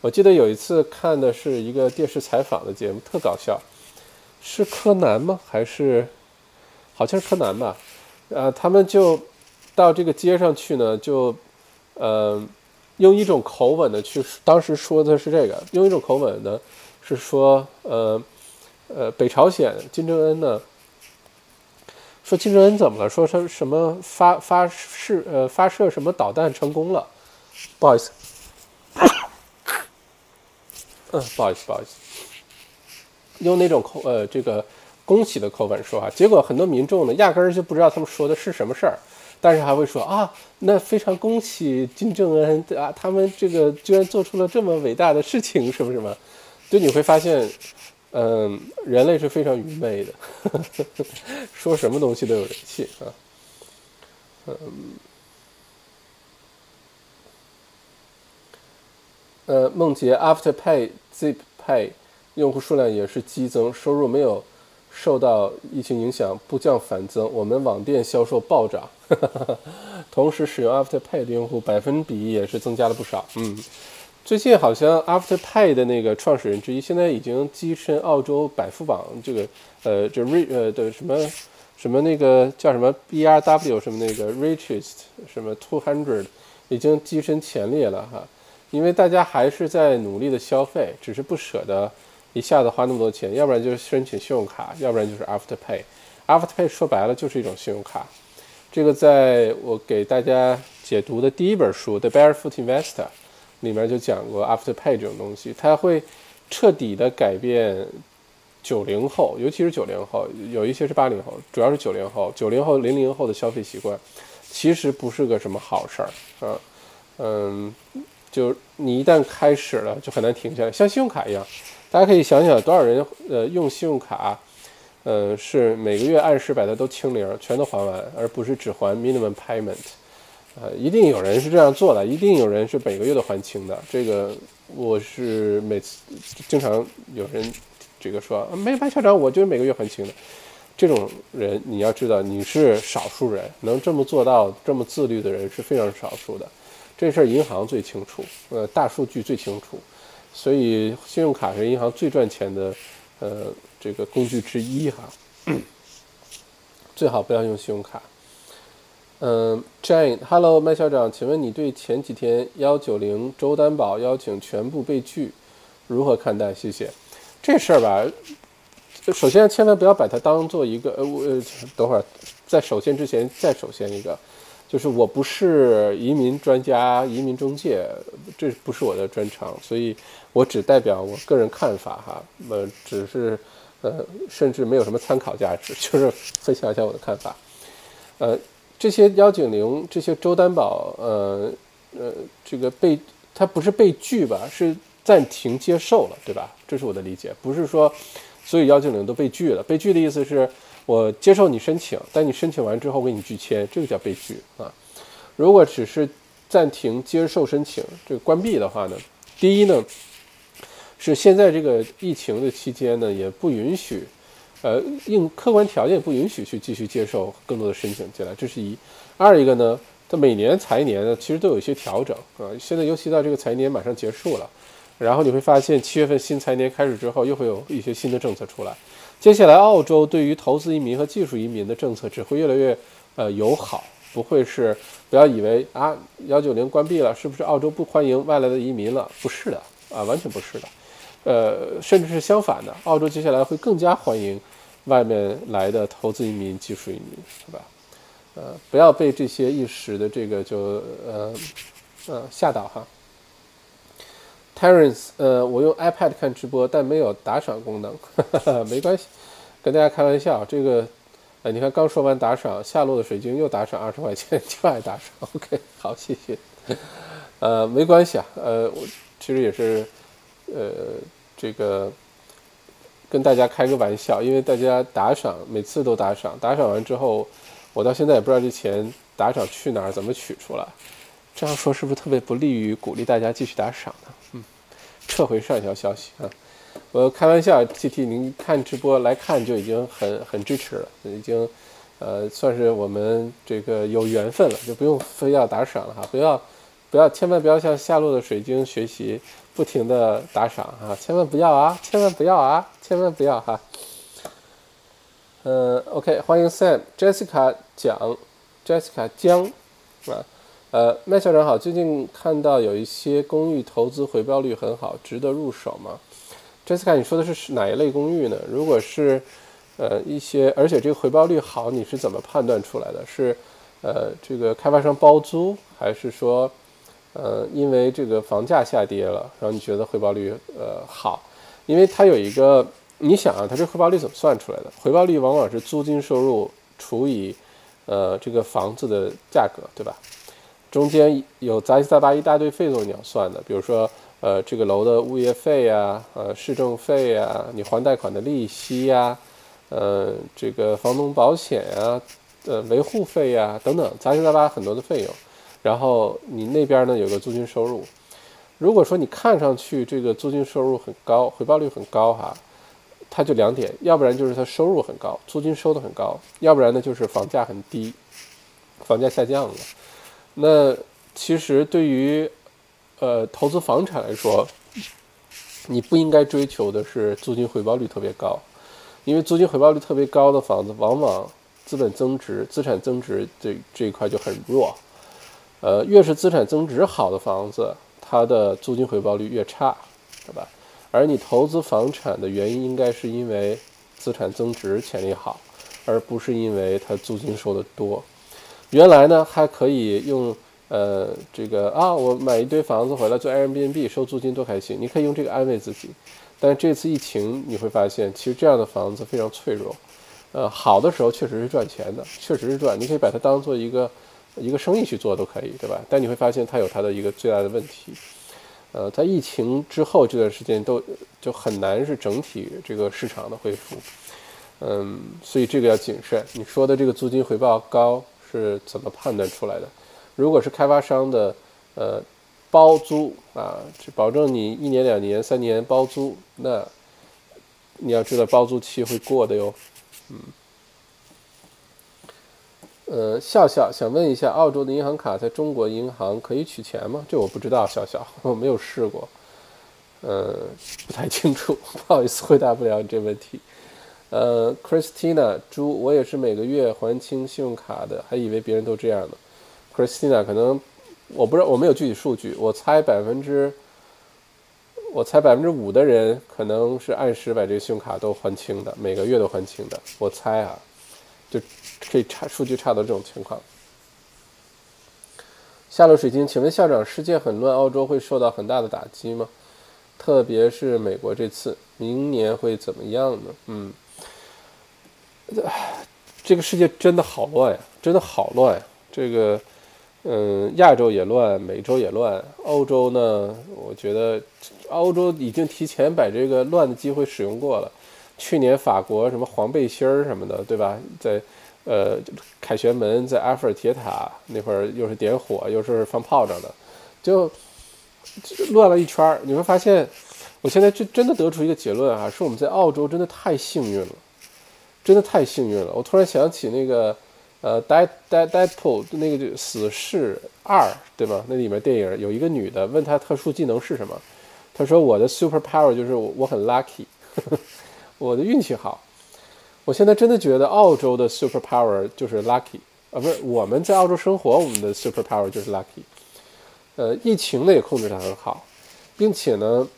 我记得有一次看的是一个电视采访的节目，特搞笑，是柯南吗？还是好像是柯南吧？呃，他们就到这个街上去呢，就呃。用一种口吻的去，当时说的是这个，用一种口吻呢，是说，呃，呃，北朝鲜金正恩呢，说金正恩怎么了？说他什么发发试呃发射什么导弹成功了？不好意思，*coughs* 嗯，不好意思，不好意思，用那种口呃这个恭喜的口吻说啊，结果很多民众呢，压根儿就不知道他们说的是什么事儿。但是还会说啊，那非常恭喜金正恩啊，他们这个居然做出了这么伟大的事情，是不是嘛？就你会发现，嗯，人类是非常愚昧的，呵 *laughs* 呵说什么东西都有人信啊。嗯，呃，梦洁 Afterpay Zip Pay 用户数量也是激增，收入没有。受到疫情影响，不降反增。我们网店销售暴涨，*laughs* 同时使用 Afterpay 的用户百分比也是增加了不少。嗯，最近好像 Afterpay 的那个创始人之一，现在已经跻身澳洲百富榜这个呃，这 r 呃的什么什么那个叫什么 BRW 什么那个 Richest 什么 Two Hundred，已经跻身前列了哈。因为大家还是在努力的消费，只是不舍得。一下子花那么多钱，要不然就是申请信用卡，要不然就是 Afterpay。Afterpay 说白了就是一种信用卡。这个在我给大家解读的第一本书《The Barefoot Investor》里面就讲过 Afterpay 这种东西，它会彻底的改变九零后，尤其是九零后，有一些是八零后，主要是九零后、九零后、零零后的消费习惯，其实不是个什么好事儿啊。嗯，就你一旦开始了，就很难停下来，像信用卡一样。大家可以想想，多少人呃用信用卡，呃是每个月按时把它都清零，全都还完，而不是只还 minimum payment，呃，一定有人是这样做的，一定有人是每个月都还清的。这个我是每次经常有人这个说，没白校长，我就是每个月还清的。这种人你要知道，你是少数人，能这么做到这么自律的人是非常少数的。这事儿银行最清楚，呃，大数据最清楚。所以，信用卡是银行最赚钱的，呃，这个工具之一哈。最好不要用信用卡。嗯，Jane，Hello，麦校长，请问你对前几天幺九零周担保邀请全部被拒如何看待？谢谢。这事儿吧，首先千万不要把它当做一个呃，我等会儿，在首先之前再首先一个。就是我不是移民专家、移民中介，这不是我的专长，所以我只代表我个人看法哈。呃，只是呃，甚至没有什么参考价值，*laughs* 就是分享一下我的看法。呃，这些幺九零、这些周担保，呃呃，这个被它不是被拒吧，是暂停接受了，对吧？这是我的理解，不是说所有幺九零都被拒了。被拒的意思是。我接受你申请，但你申请完之后给你拒签，这个叫被拒啊。如果只是暂停接受申请，这个关闭的话呢，第一呢，是现在这个疫情的期间呢，也不允许，呃，硬客观条件不允许去继续接受更多的申请进来，这是一。二一个呢，它每年财年呢，其实都有一些调整啊。现在尤其到这个财年马上结束了，然后你会发现七月份新财年开始之后，又会有一些新的政策出来。接下来，澳洲对于投资移民和技术移民的政策只会越来越呃友好，不会是不要以为啊幺九零关闭了，是不是澳洲不欢迎外来的移民了？不是的啊，完全不是的，呃，甚至是相反的，澳洲接下来会更加欢迎外面来的投资移民、技术移民，是吧？呃，不要被这些一时的这个就呃呃吓到哈。Terence，呃，我用 iPad 看直播，但没有打赏功能，没关系，跟大家开玩笑。这个，呃，你看刚说完打赏，下落的水晶又打赏二十块钱，*laughs* 就爱打赏。OK，好，谢谢。呃，没关系啊，呃，我其实也是，呃，这个跟大家开个玩笑，因为大家打赏每次都打赏，打赏完之后，我到现在也不知道这钱打赏去哪儿，怎么取出来。这样说是不是特别不利于鼓励大家继续打赏呢？嗯撤回上一条消息啊。我开玩笑，T T，您看直播来看就已经很很支持了，已经呃算是我们这个有缘分了，就不用非要打赏了哈，不要不要，千万不要向下落的水晶学习，不停的打赏啊，千万不要啊，千万不要啊，千万不要哈。嗯，OK，欢迎 Sam，Jessica 讲，Jessica 江啊，呃，麦校长好，最近看到有一些公寓投资回报率很好，值得入手吗？Jessica，你说的是哪一类公寓呢？如果是，呃，一些，而且这个回报率好，你是怎么判断出来的？是，呃，这个开发商包租，还是说，呃，因为这个房价下跌了，然后你觉得回报率呃好？因为它有一个，你想啊，它这回报率怎么算出来的？回报率往往是租金收入除以，呃，这个房子的价格，对吧？中间有杂七杂八一大堆费用你要算的，比如说。呃，这个楼的物业费呀，呃，市政费呀，你还贷款的利息呀，呃，这个房东保险呀，呃，维护费呀，等等，杂七杂八很多的费用。然后你那边呢有个租金收入，如果说你看上去这个租金收入很高，回报率很高哈，它就两点，要不然就是它收入很高，租金收的很高，要不然呢就是房价很低，房价下降了。那其实对于呃，投资房产来说，你不应该追求的是租金回报率特别高，因为租金回报率特别高的房子，往往资本增值、资产增值这这一块就很弱。呃，越是资产增值好的房子，它的租金回报率越差，对吧？而你投资房产的原因，应该是因为资产增值潜力好，而不是因为它租金收的多。原来呢，还可以用。呃，这个啊，我买一堆房子回来做 Airbnb 收租金多开心！你可以用这个安慰自己。但这次疫情你会发现，其实这样的房子非常脆弱。呃，好的时候确实是赚钱的，确实是赚，你可以把它当做一个一个生意去做都可以，对吧？但你会发现它有它的一个最大的问题。呃，在疫情之后这段时间都就很难是整体这个市场的恢复。嗯，所以这个要谨慎。你说的这个租金回报高是怎么判断出来的？如果是开发商的，呃，包租啊，保证你一年、两年、三年包租，那你要知道包租期会过的哟。嗯，呃，笑笑想问一下，澳洲的银行卡在中国银行可以取钱吗？这我不知道，笑笑我没有试过，呃，不太清楚，不好意思回答不了你这问题。呃，Christina 猪，我也是每个月还清信用卡的，还以为别人都这样呢。Christina 可能我不知道，我没有具体数据，我猜百分之，我猜百分之五的人可能是按时把这个信用卡都还清的，每个月都还清的。我猜啊，就可以差数据差到这种情况。下落水晶，请问校长，世界很乱，澳洲会受到很大的打击吗？特别是美国这次，明年会怎么样呢？嗯，这个世界真的好乱呀，真的好乱呀，这个。嗯，亚洲也乱，美洲也乱，欧洲呢？我觉得欧洲已经提前把这个乱的机会使用过了。去年法国什么黄背心儿什么的，对吧？在呃凯旋门，在埃菲尔铁塔那会儿又是点火，又是放炮仗的，就乱了一圈儿。你会发现，我现在就真的得出一个结论啊，是我们在澳洲真的太幸运了，真的太幸运了。我突然想起那个。呃，Dead Dead Deadpool 那个就死侍二，对吗？那里面电影有一个女的问他特殊技能是什么，他说我的 super power 就是我很 lucky，呵 *laughs* 呵我的运气好。我现在真的觉得澳洲的 super power 就是 lucky 啊，不是我们在澳洲生活，我们的 super power 就是 lucky。呃，疫情呢也控制得很好，并且呢，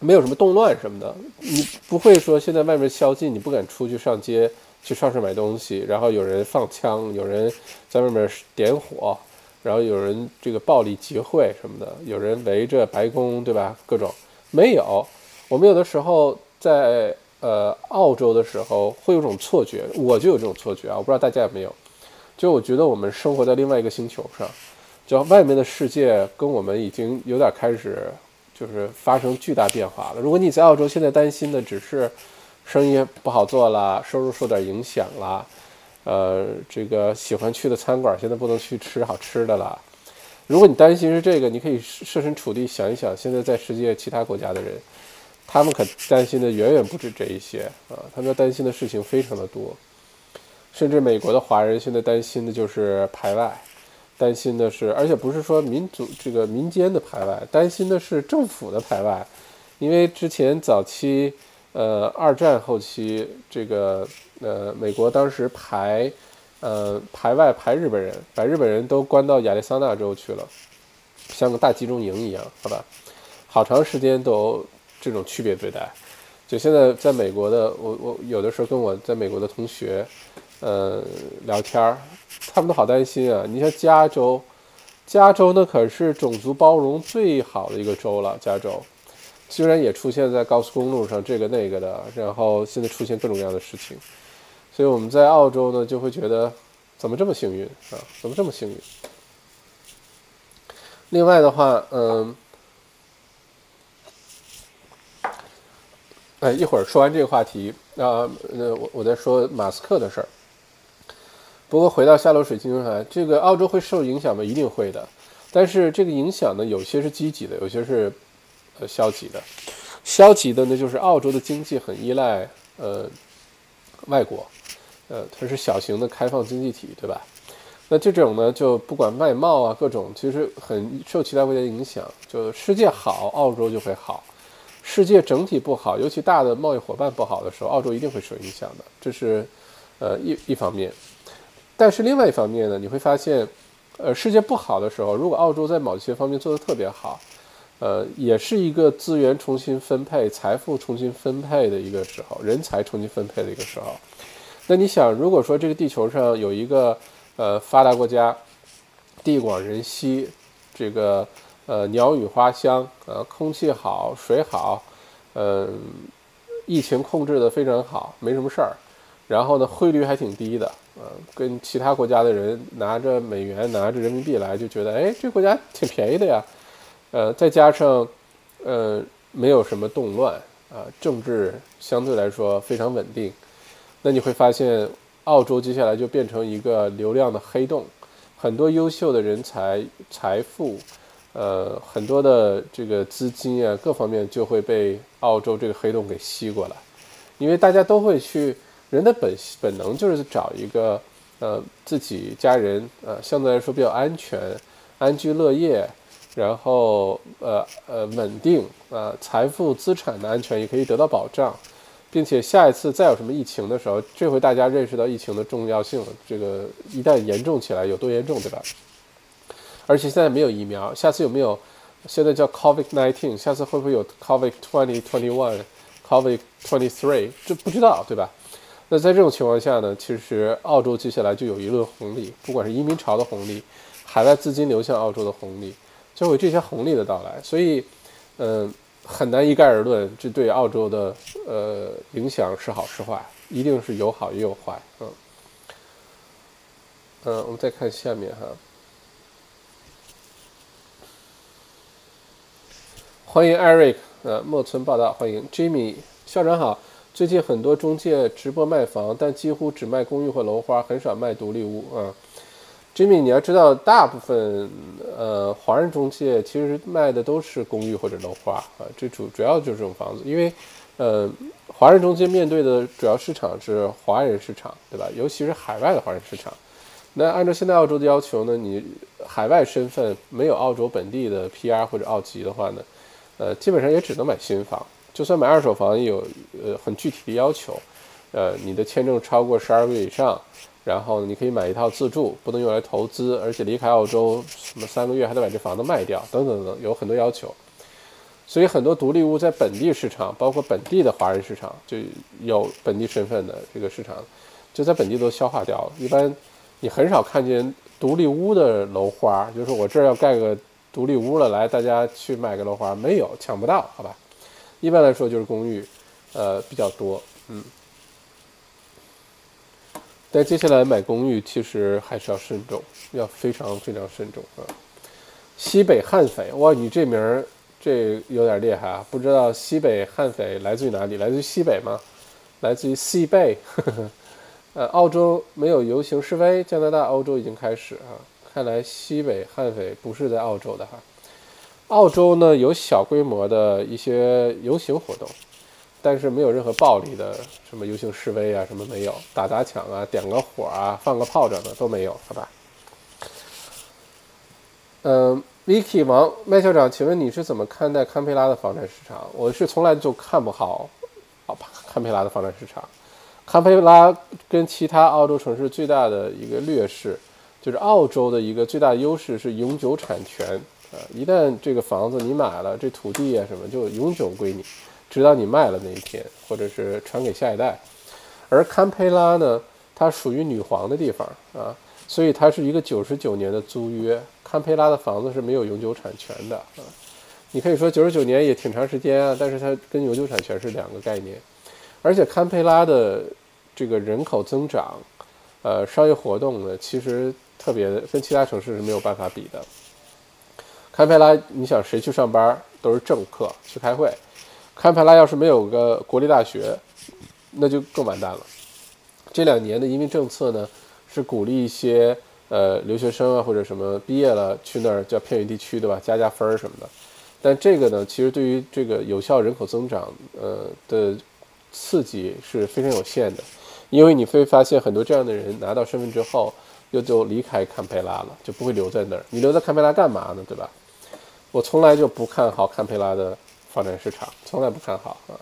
没有什么动乱什么的，你不会说现在外面宵禁，你不敢出去上街。去超市买东西，然后有人放枪，有人在外面点火，然后有人这个暴力集会什么的，有人围着白宫，对吧？各种没有。我们有的时候在呃澳洲的时候会有种错觉，我就有这种错觉啊，我不知道大家有没有。就我觉得我们生活在另外一个星球上，就外面的世界跟我们已经有点开始就是发生巨大变化了。如果你在澳洲现在担心的只是。生意不好做了，收入受点影响了，呃，这个喜欢去的餐馆现在不能去吃好吃的了，如果你担心是这个，你可以设身处地想一想，现在在世界其他国家的人，他们可担心的远远不止这一些啊，他们要担心的事情非常的多，甚至美国的华人现在担心的就是排外，担心的是，而且不是说民族这个民间的排外，担心的是政府的排外，因为之前早期，呃，二战后期，这个呃，美国当时排。呃，排外排日本人，把日本人都关到亚利桑那州去了，像个大集中营一样，好吧？好长时间都这种区别对待。就现在在美国的，我我有的时候跟我在美国的同学，呃，聊天儿，他们都好担心啊。你像加州，加州那可是种族包容最好的一个州了，加州虽然也出现在高速公路上这个那个的，然后现在出现各种各样的事情。所以我们在澳洲呢，就会觉得怎么这么幸运啊？怎么这么幸运？另外的话，嗯，哎，一会儿说完这个话题啊，那我我再说马斯克的事儿。不过回到下流水晶哈，这个澳洲会受影响吗？一定会的。但是这个影响呢，有些是积极的，有些是呃消极的。消极的呢，就是澳洲的经济很依赖呃外国。呃，它是小型的开放经济体，对吧？那这种呢，就不管外贸啊，各种其实很受其他国家影响。就世界好，澳洲就会好；世界整体不好，尤其大的贸易伙伴不好的时候，澳洲一定会受影响的。这是呃一一方面。但是另外一方面呢，你会发现，呃，世界不好的时候，如果澳洲在某些方面做得特别好，呃，也是一个资源重新分配、财富重新分配的一个时候，人才重新分配的一个时候。那你想，如果说这个地球上有一个呃发达国家，地广人稀，这个呃鸟语花香，呃空气好，水好，嗯，疫情控制的非常好，没什么事儿，然后呢汇率还挺低的，呃，跟其他国家的人拿着美元拿着人民币来就觉得，哎，这国家挺便宜的呀，呃，再加上呃没有什么动乱啊，政治相对来说非常稳定。那你会发现，澳洲接下来就变成一个流量的黑洞，很多优秀的人才、财富，呃，很多的这个资金啊，各方面就会被澳洲这个黑洞给吸过来，因为大家都会去，人的本本能就是找一个，呃，自己家人，呃，相对来说比较安全、安居乐业，然后呃呃稳定，呃，财富资产的安全也可以得到保障。并且下一次再有什么疫情的时候，这回大家认识到疫情的重要性。这个一旦严重起来，有多严重，对吧？而且现在没有疫苗，下次有没有？现在叫 COVID-19，下次会不会有 COVID-2021、COVID-23？这不知道，对吧？那在这种情况下呢，其实澳洲接下来就有一轮红利，不管是移民潮的红利，海外资金流向澳洲的红利，就会这些红利的到来。所以，嗯。很难一概而论，这对澳洲的呃影响是好是坏，一定是有好也有坏，嗯，嗯，我们再看下面哈，欢迎 Eric，呃，莫村报道，欢迎 Jimmy 校长好，最近很多中介直播卖房，但几乎只卖公寓或楼花，很少卖独立屋啊。Jimmy，你要知道，大部分呃华人中介其实卖的都是公寓或者楼花啊，这主主要就是这种房子，因为呃华人中介面对的主要市场是华人市场，对吧？尤其是海外的华人市场。那按照现在澳洲的要求呢，你海外身份没有澳洲本地的 PR 或者澳籍的话呢，呃，基本上也只能买新房，就算买二手房也有呃很具体的要求，呃，你的签证超过十二个月以上。然后你可以买一套自住，不能用来投资，而且离开澳洲什么三个月还得把这房子卖掉，等等等，有很多要求。所以很多独立屋在本地市场，包括本地的华人市场，就有本地身份的这个市场，就在本地都消化掉了。一般你很少看见独立屋的楼花，就是我这儿要盖个独立屋了，来大家去买个楼花，没有，抢不到，好吧？一般来说就是公寓，呃，比较多，嗯。但接下来买公寓其实还是要慎重，要非常非常慎重啊！西北悍匪，哇，你这名儿这有点厉害啊！不知道西北悍匪来自于哪里？来自于西北吗？来自于西北？*laughs* 呃，澳洲没有游行示威，加拿大、欧洲已经开始啊，看来西北悍匪不是在澳洲的哈。澳洲呢有小规模的一些游行活动，但是没有任何暴力的什么游行示威啊，什么没有，打砸抢啊，点个火啊，放个炮仗的都没有，好吧？嗯，Vicky 王麦校长，请问你是怎么看待堪培拉的房产市场？我是从来就看不好，好吧，堪培拉的房产市场。堪培拉跟其他澳洲城市最大的一个劣势，就是澳洲的一个最大优势是永久产权。啊，一旦这个房子你买了，这土地啊什么就永久归你，直到你卖了那一天，或者是传给下一代。而堪培拉呢，它属于女皇的地方啊，所以它是一个九十九年的租约。堪培拉的房子是没有永久产权的啊。你可以说九十九年也挺长时间啊，但是它跟永久产权是两个概念。而且堪培拉的这个人口增长，呃，商业活动呢，其实特别的跟其他城市是没有办法比的。堪培拉，你想谁去上班都是政客去开会。堪培拉要是没有个国立大学，那就更完蛋了。这两年的移民政策呢，是鼓励一些呃留学生啊或者什么毕业了去那儿叫偏远地区对吧，加加分儿什么的。但这个呢，其实对于这个有效人口增长呃的。刺激是非常有限的，因为你会发现很多这样的人拿到身份之后，又就离开堪培拉了，就不会留在那儿。你留在堪培拉干嘛呢？对吧？我从来就不看好堪培拉的房产市场，从来不看好啊。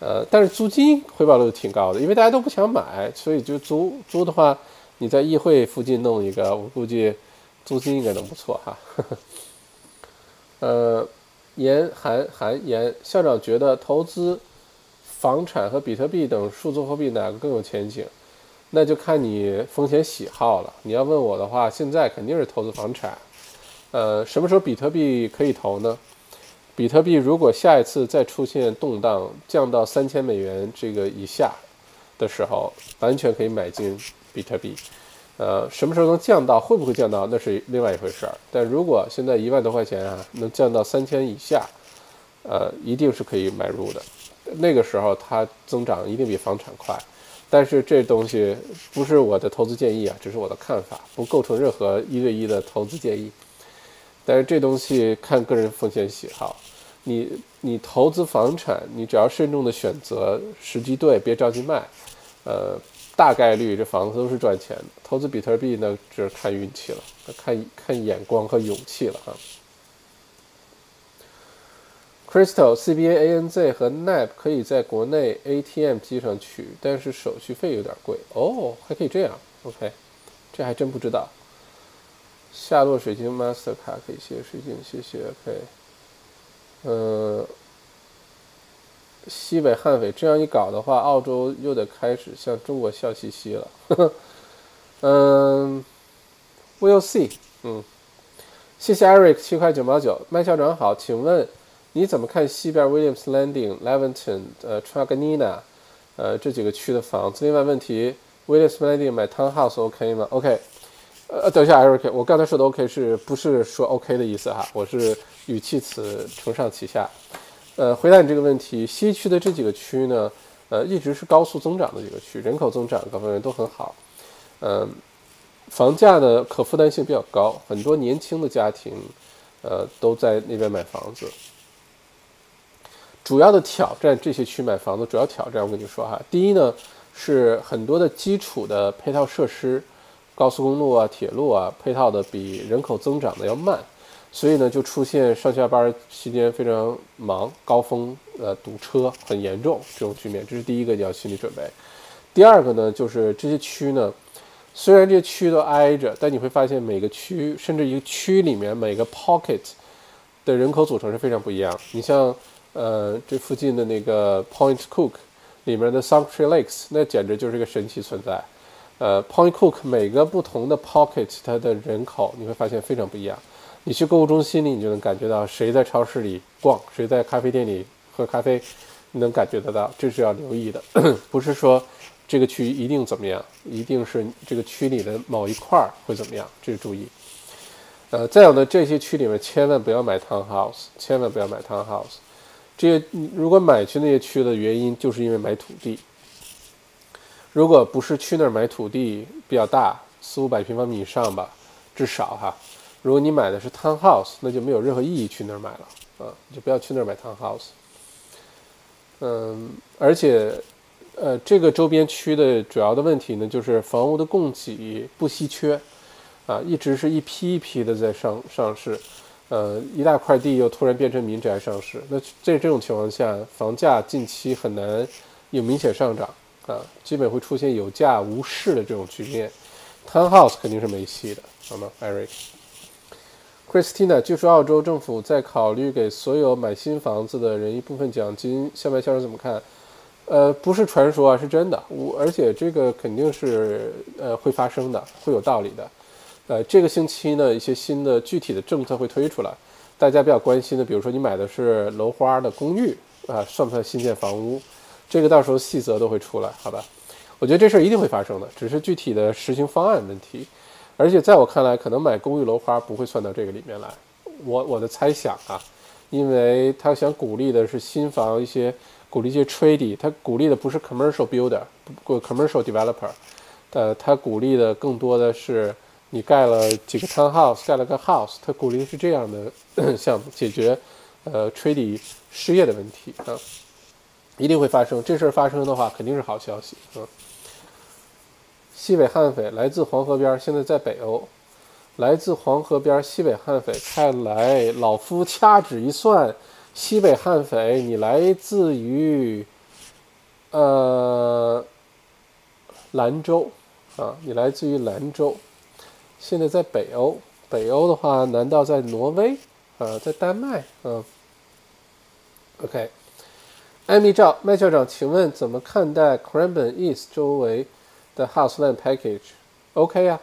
呃，但是租金回报率挺高的，因为大家都不想买，所以就租租的话，你在议会附近弄一个，我估计租金应该能不错哈。呃，严韩韩严校长觉得投资。房产和比特币等数字货币哪个更有前景？那就看你风险喜好了。你要问我的话，现在肯定是投资房产。呃，什么时候比特币可以投呢？比特币如果下一次再出现动荡，降到三千美元这个以下的时候，完全可以买进比特币。呃，什么时候能降到？会不会降到？那是另外一回事儿。但如果现在一万多块钱啊，能降到三千以下，呃，一定是可以买入的。那个时候它增长一定比房产快，但是这东西不是我的投资建议啊，只是我的看法，不构成任何一对一的投资建议。但是这东西看个人风险喜好，你你投资房产，你只要慎重的选择时机对，别着急卖，呃，大概率这房子都是赚钱的。投资比特币呢，只是看运气了，看看眼光和勇气了啊。Crystal CBA ANZ 和 NAP 可以在国内 ATM 机上取，但是手续费有点贵哦，还可以这样，OK，这还真不知道。夏洛水晶 Master 卡可以谢谢水晶，谢谢 OK。嗯，西北悍匪这样一搞的话，澳洲又得开始向中国笑嘻嘻了。呵呵嗯，We'll see。嗯，谢谢 Eric 七块九毛九，麦校长好，请问。你怎么看西边 Williams Landing、Leventon、呃 t r a g a n i n a 呃这几个区的房子？另外问题，Williams Landing 买 townhouse OK 吗？OK，呃等一下，Eric，我刚才说的 OK 是不是说 OK 的意思哈？我是语气词承上启下。呃，回答你这个问题，西区的这几个区呢，呃一直是高速增长的几个区，人口增长各方面都很好。嗯，房价呢可负担性比较高，很多年轻的家庭，呃都在那边买房子。主要的挑战，这些区买房子主要挑战，我跟你说哈，第一呢是很多的基础的配套设施，高速公路啊、铁路啊，配套的比人口增长的要慢，所以呢就出现上下班期间非常忙，高峰呃堵车很严重这种局面，这是第一个你要心理准备。第二个呢就是这些区呢，虽然这些区都挨着，但你会发现每个区甚至一个区里面每个 pocket 的人口组成是非常不一样。你像。呃，这附近的那个 Point Cook 里面的 Sanctuary Lakes，那简直就是个神奇存在。呃，Point Cook 每个不同的 pocket，它的人口你会发现非常不一样。你去购物中心里，你就能感觉到谁在超市里逛，谁在咖啡店里喝咖啡，你能感觉得到，这是要留意的。*clears throat* 不是说这个区一定怎么样，一定是这个区里的某一块儿会怎么样，这是注意。呃，再有呢，这些区里面千万不要买 townhouse，千万不要买 townhouse。这些如果买去那些区的原因，就是因为买土地。如果不是去那儿买土地比较大，四五百平方米以上吧，至少哈，如果你买的是 townhouse，那就没有任何意义去那儿买了啊，就不要去那儿买 townhouse。嗯，而且，呃，这个周边区的主要的问题呢，就是房屋的供给不稀缺，啊，一直是一批一批的在上上市，呃，一大块地又突然变成民宅上市，那在这种情况下，房价近期很难有明显上涨，啊，基本会出现有价无市的这种局面，townhouse 肯定是没戏的，好吗，Eric？Christina，据说澳洲政府在考虑给所有买新房子的人一部分奖金，小白先生怎么看？呃，不是传说啊，是真的。我而且这个肯定是呃会发生的，会有道理的。呃，这个星期呢，一些新的具体的政策会推出来，大家比较关心的，比如说你买的是楼花的公寓啊，算不算新建房屋？这个到时候细则都会出来，好吧？我觉得这事儿一定会发生的，只是具体的实行方案问题。而且在我看来，可能买公寓楼花不会算到这个里面来。我我的猜想啊，因为他想鼓励的是新房一些，鼓励一些 trade，他鼓励的不是 commercial builder，不 commercial developer，呃，他鼓励的更多的是你盖了几个 townhouse，盖了个 house，他鼓励的是这样的 *coughs* 项目，解决呃 trade 失业的问题啊，一定会发生。这事儿发生的话，肯定是好消息啊。西北悍匪来自黄河边，现在在北欧。来自黄河边西北悍匪，看来老夫掐指一算，西北悍匪你来自于呃兰州啊，你来自于兰州。现在在北欧，北欧的话，难道在挪威呃，在丹麦嗯？OK，艾米赵麦校长，请问怎么看待 Cranben East 周围？的 house land package，OK 呀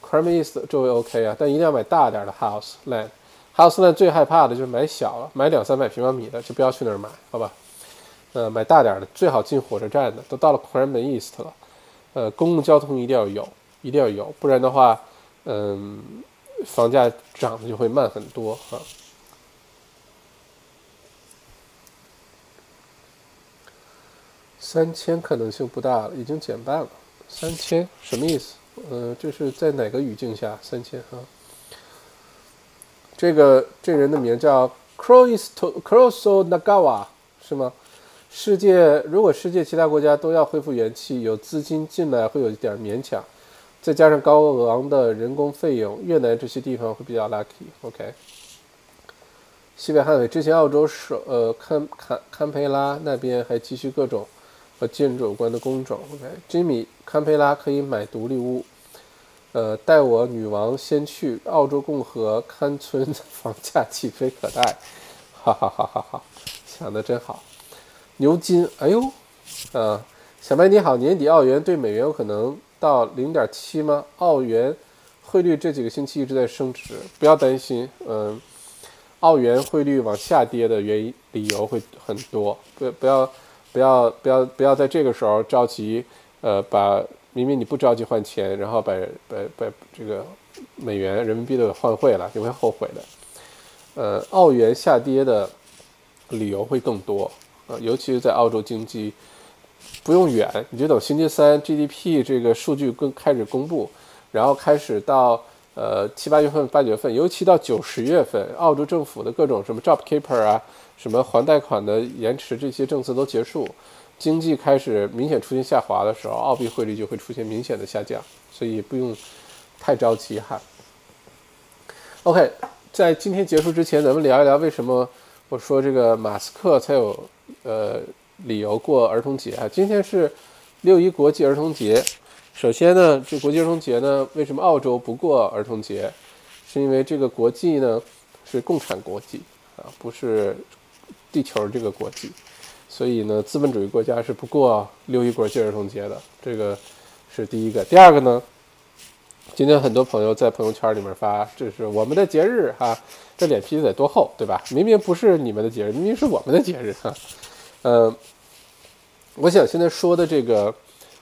，Cram East 周围 OK 啊，但一定要买大点的 house land。house land 最害怕的就是买小了，买两三百平方米的就不要去那儿买，好吧？呃，买大点的，最好进火车站的。都到了 Cram East 了，呃，公共交通一定要有，一定要有，不然的话，嗯，房价涨的就会慢很多啊。三千可能性不大了，已经减半了。三千什么意思？呃，这是在哪个语境下三千啊？这个这人的名叫 Croisto Croso Nagawa 是吗？世界如果世界其他国家都要恢复元气，有资金进来会有一点勉强，再加上高昂的人工费用，越南这些地方会比较 lucky。OK，西北汉委之前澳洲首呃堪堪堪培拉那边还继续各种。和建筑有关的工种，OK，Jimmy，堪培拉可以买独立屋，呃，带我女王先去澳洲共和堪村，房价起飞可待，*laughs* 哈哈哈哈哈，想的真好，牛津，哎呦，啊，小白你好，年底澳元对美元有可能到零点七吗？澳元汇率这几个星期一直在升值，不要担心，嗯，澳元汇率往下跌的原因理由会很多，不不要。不要不要不要在这个时候着急，呃，把明明你不着急换钱，然后把把把这个美元人民币都给换汇了，你会后悔的。呃，澳元下跌的理由会更多，呃，尤其是在澳洲经济不用远，你就等星期三 GDP 这个数据更开始公布，然后开始到呃七八月份、八九月份，尤其到九十月份，澳洲政府的各种什么 Job Keeper 啊。什么还贷款的延迟，这些政策都结束，经济开始明显出现下滑的时候，澳币汇率就会出现明显的下降，所以不用太着急哈。OK，在今天结束之前，咱们聊一聊为什么我说这个马斯克才有呃理由过儿童节啊？今天是六一国际儿童节。首先呢，这国际儿童节呢，为什么澳洲不过儿童节？是因为这个国际呢是共产国际啊，不是。地球这个国际，所以呢，资本主义国家是不过六一国际儿童节的。这个是第一个。第二个呢，今天很多朋友在朋友圈里面发，这是我们的节日哈，这脸皮得多厚，对吧？明明不是你们的节日，明明是我们的节日哈。嗯，我想现在说的这个，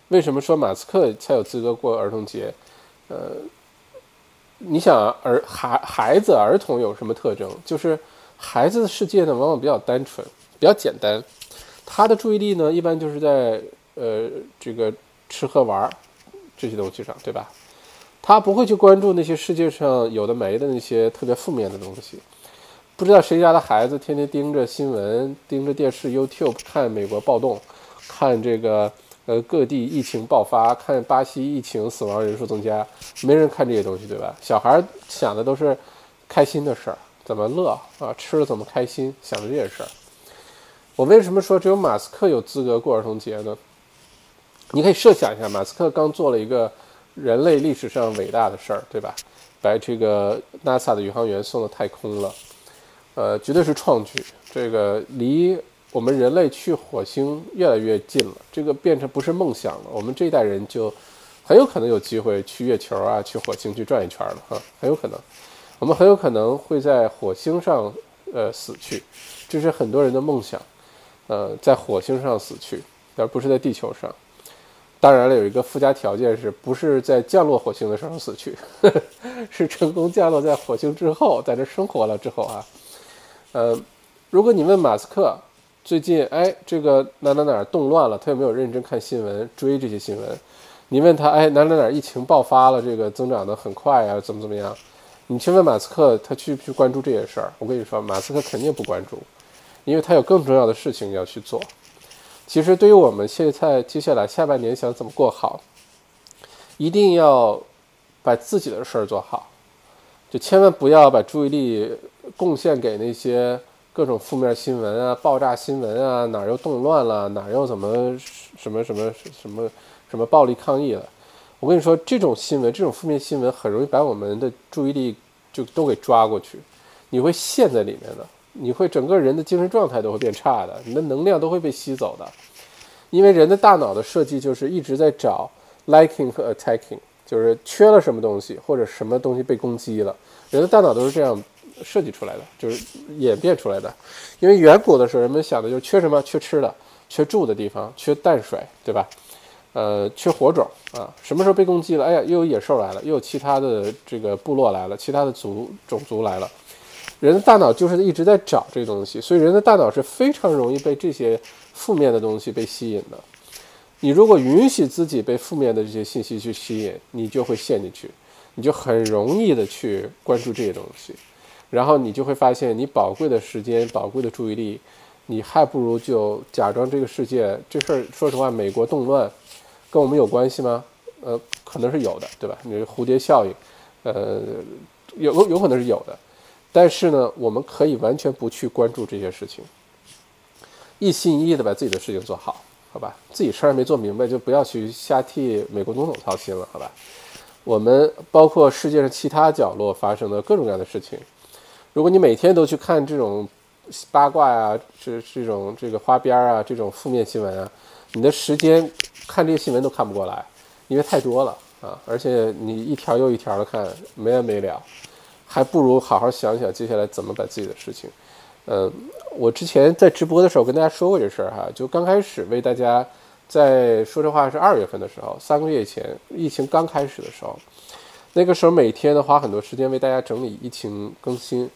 为什么说马斯克才有资格过儿童节？呃，你想儿孩孩子儿童有什么特征？就是。孩子的世界呢，往往比较单纯，比较简单。他的注意力呢，一般就是在呃这个吃喝玩这些东西上，对吧？他不会去关注那些世界上有的没的那些特别负面的东西。不知道谁家的孩子天天盯着新闻、盯着电视、YouTube 看美国暴动，看这个呃各地疫情爆发，看巴西疫情死亡人数增加，没人看这些东西，对吧？小孩想的都是开心的事儿，怎么乐啊，吃了怎么开心，想着这些事儿。我为什么说只有马斯克有资格过儿童节呢？你可以设想一下，马斯克刚做了一个人类历史上伟大的事儿，对吧？把这个 NASA 的宇航员送到太空了。呃，绝对是创举，这个离我们人类去火星越来越近了，这个变成不是梦想了，我们这一代人就很有可能有机会去月球啊，去火星去转一圈了哈，很有可能，我们很有可能会在火星上呃死去，这是很多人的梦想，呃，在火星上死去，而不是在地球上。当然了，有一个附加条件是不是在降落火星的时候死去，*laughs* 是成功降落在火星之后，在这生活了之后啊。呃，如果你问马斯克最近，哎，这个哪哪哪动乱了，他有没有认真看新闻，追这些新闻？你问他，哎，哪哪哪疫情爆发了，这个增长的很快呀，怎么怎么样？你去问马斯克，他去不去关注这些事儿？我跟你说，马斯克肯定不关注，因为他有更重要的事情要去做。其实，对于我们现在接下来下半年想怎么过好，一定要把自己的事儿做好，就千万不要把注意力。贡献给那些各种负面新闻啊、爆炸新闻啊，哪又动乱了，哪又怎么什么什么什么什么暴力抗议了？我跟你说，这种新闻、这种负面新闻很容易把我们的注意力就都给抓过去，你会陷在里面的，你会整个人的精神状态都会变差的，你的能量都会被吸走的，因为人的大脑的设计就是一直在找 liking 和 attacking，就是缺了什么东西或者什么东西被攻击了，人的大脑都是这样。设计出来的就是演变出来的，因为远古的时候人们想的就是缺什么？缺吃的，缺住的地方，缺淡水，对吧？呃，缺火种啊。什么时候被攻击了？哎呀，又有野兽来了，又有其他的这个部落来了，其他的族种族来了。人的大脑就是一直在找这个东西，所以人的大脑是非常容易被这些负面的东西被吸引的。你如果允许自己被负面的这些信息去吸引，你就会陷进去，你就很容易的去关注这些东西。然后你就会发现，你宝贵的时间、宝贵的注意力，你还不如就假装这个世界这事儿。说实话，美国动乱跟我们有关系吗？呃，可能是有的，对吧？你蝴蝶效应，呃，有有可能是有的。但是呢，我们可以完全不去关注这些事情，一心一意的把自己的事情做好，好吧？自己事儿没做明白，就不要去瞎替美国总统操心了，好吧？我们包括世界上其他角落发生的各种各样的事情。如果你每天都去看这种八卦呀，这这种这个花边啊，这种负面新闻啊，你的时间看这些新闻都看不过来，因为太多了啊！而且你一条又一条的看，没完没了，还不如好好想想接下来怎么把自己的事情。嗯，我之前在直播的时候跟大家说过这事儿哈，就刚开始为大家在说这话是二月份的时候，三个月前疫情刚开始的时候，那个时候每天都花很多时间为大家整理疫情更新。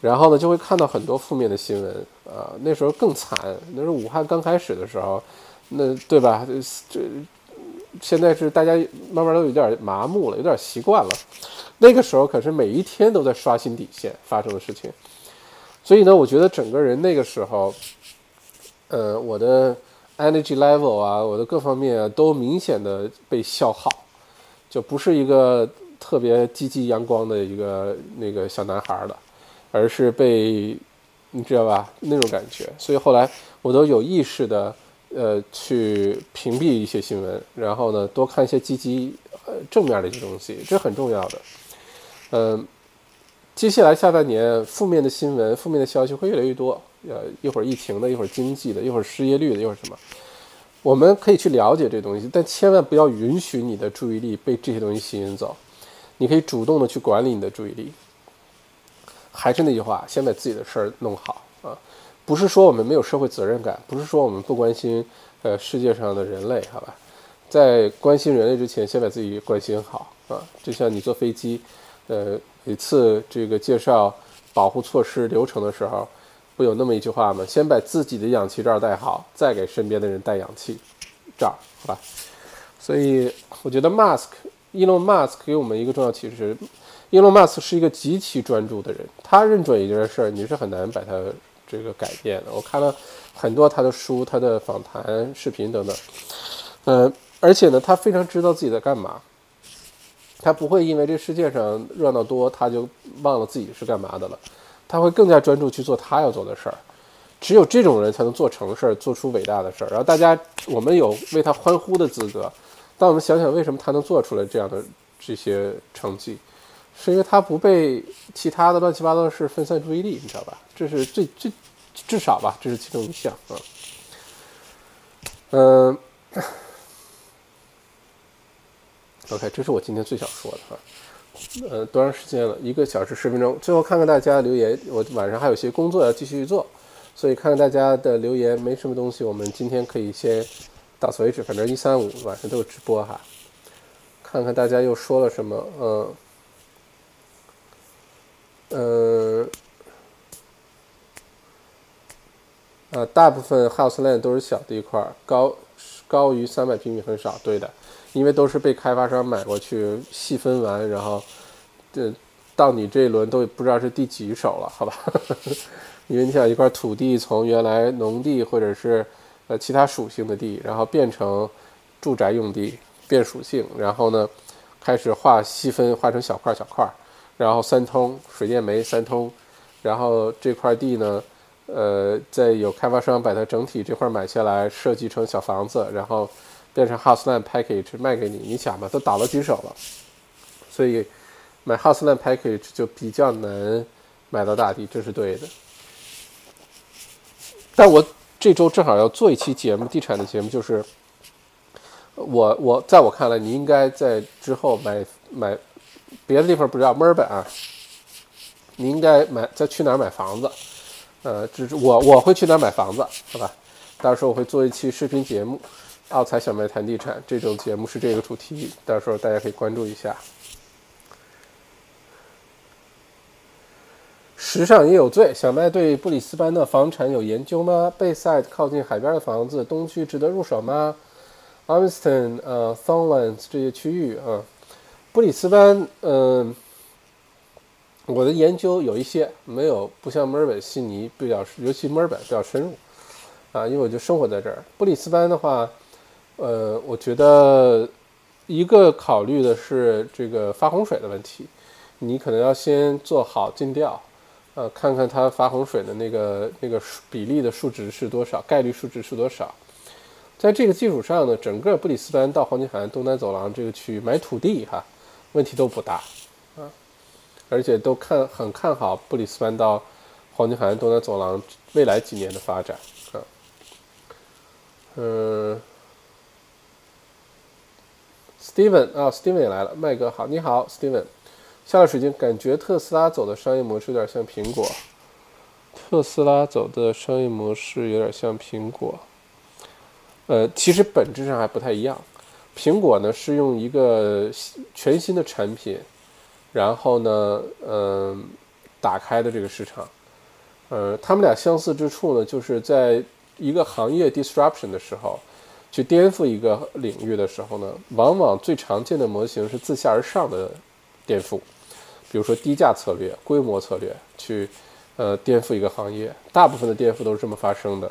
然后呢，就会看到很多负面的新闻啊。那时候更惨，那是武汉刚开始的时候，那对吧？这现在是大家慢慢都有点麻木了，有点习惯了。那个时候可是每一天都在刷新底线发生的事情。所以呢，我觉得整个人那个时候，呃，我的 energy level 啊，我的各方面啊，都明显的被消耗，就不是一个特别积极阳光的一个那个小男孩了。而是被，你知道吧？那种感觉，所以后来我都有意识的，呃，去屏蔽一些新闻，然后呢，多看一些积极、呃正面的一些东西，这很重要的。嗯，接下来下半年负面的新闻、负面的消息会越来越多，呃，一会儿疫情的，一会儿经济的，一会儿失业率的，一会儿什么？我们可以去了解这东西，但千万不要允许你的注意力被这些东西吸引走。你可以主动的去管理你的注意力。还是那句话，先把自己的事儿弄好啊！不是说我们没有社会责任感，不是说我们不关心呃世界上的人类，好吧？在关心人类之前，先把自己关心好啊！就像你坐飞机，呃，每次这个介绍保护措施流程的时候，不有那么一句话吗？先把自己的氧气罩戴好，再给身边的人戴氧气罩，好吧？所以我觉得 mask Elon Musk 给我们一个重要启示伊隆马斯是一个极其专注的人，他认准一件事儿，你是很难把他这个改变的。我看了很多他的书、他的访谈、视频等等，嗯，而且呢，他非常知道自己在干嘛，他不会因为这世界上热闹多，他就忘了自己是干嘛的了，他会更加专注去做他要做的事儿。只有这种人才能做成事儿，做出伟大的事儿。然后大家，我们有为他欢呼的资格。但我们想想，为什么他能做出来这样的这些成绩？是因为他不被其他的乱七八糟的事分散注意力，你知道吧？这是最最至少吧，这是其中一项啊。嗯，OK，这是我今天最想说的哈。呃，多长时间了？一个小时十分钟。最后看看大家留言，我晚上还有些工作要继续做。所以看看大家的留言，没什么东西，我们今天可以先到此为止。反正一三五晚上都有直播哈，看看大家又说了什么。嗯，呃，啊，大部分 house land 都是小地块，高高于三百平米很少，对的，因为都是被开发商买过去细分完，然后这到你这一轮都不知道是第几手了，好吧？*laughs* 因为你想一块土地从原来农地或者是呃其他属性的地，然后变成住宅用地变属性，然后呢开始划细分，划成小块小块，然后三通水电煤三通，然后这块地呢，呃，再有开发商把它整体这块买下来，设计成小房子，然后变成 house land package 卖给你，你想吧，都倒了几手了，所以买 house land package 就比较难买到大地，这是对的。但我这周正好要做一期节目，地产的节目，就是我我在我看来，你应该在之后买买别的地方不知道墨尔本啊，你应该买再去哪儿买房子？呃，只是我我会去哪儿买房子，好吧？到时候我会做一期视频节目，奥财小麦谈地产，这种节目是这个主题，到时候大家可以关注一下。时尚也有罪。小麦对布里斯班的房产有研究吗？贝塞靠近海边的房子，东区值得入手吗 a r m s t o n 呃，Thornlands 这些区域啊，布里斯班，嗯，我的研究有一些没有，不像墨尔本、悉尼比较，尤其墨尔本比较深入啊，因为我就生活在这儿。布里斯班的话，呃，我觉得一个考虑的是这个发洪水的问题，你可能要先做好尽调。呃，看看它发洪水的那个那个比例的数值是多少，概率数值是多少？在这个基础上呢，整个布里斯班到黄金海岸东南走廊这个区域买土地哈，问题都不大啊，而且都看很看好布里斯班到黄金海岸东南走廊未来几年的发展啊。嗯，Steven 啊，Steven 也来了，麦哥好，你好，Steven。下了水晶，感觉特斯拉走的商业模式有点像苹果。特斯拉走的商业模式有点像苹果，呃，其实本质上还不太一样。苹果呢是用一个全新的产品，然后呢，嗯，打开的这个市场。呃，他们俩相似之处呢，就是在一个行业 disruption 的时候，去颠覆一个领域的时候呢，往往最常见的模型是自下而上的颠覆。比如说低价策略、规模策略去，呃，颠覆一个行业，大部分的颠覆都是这么发生的。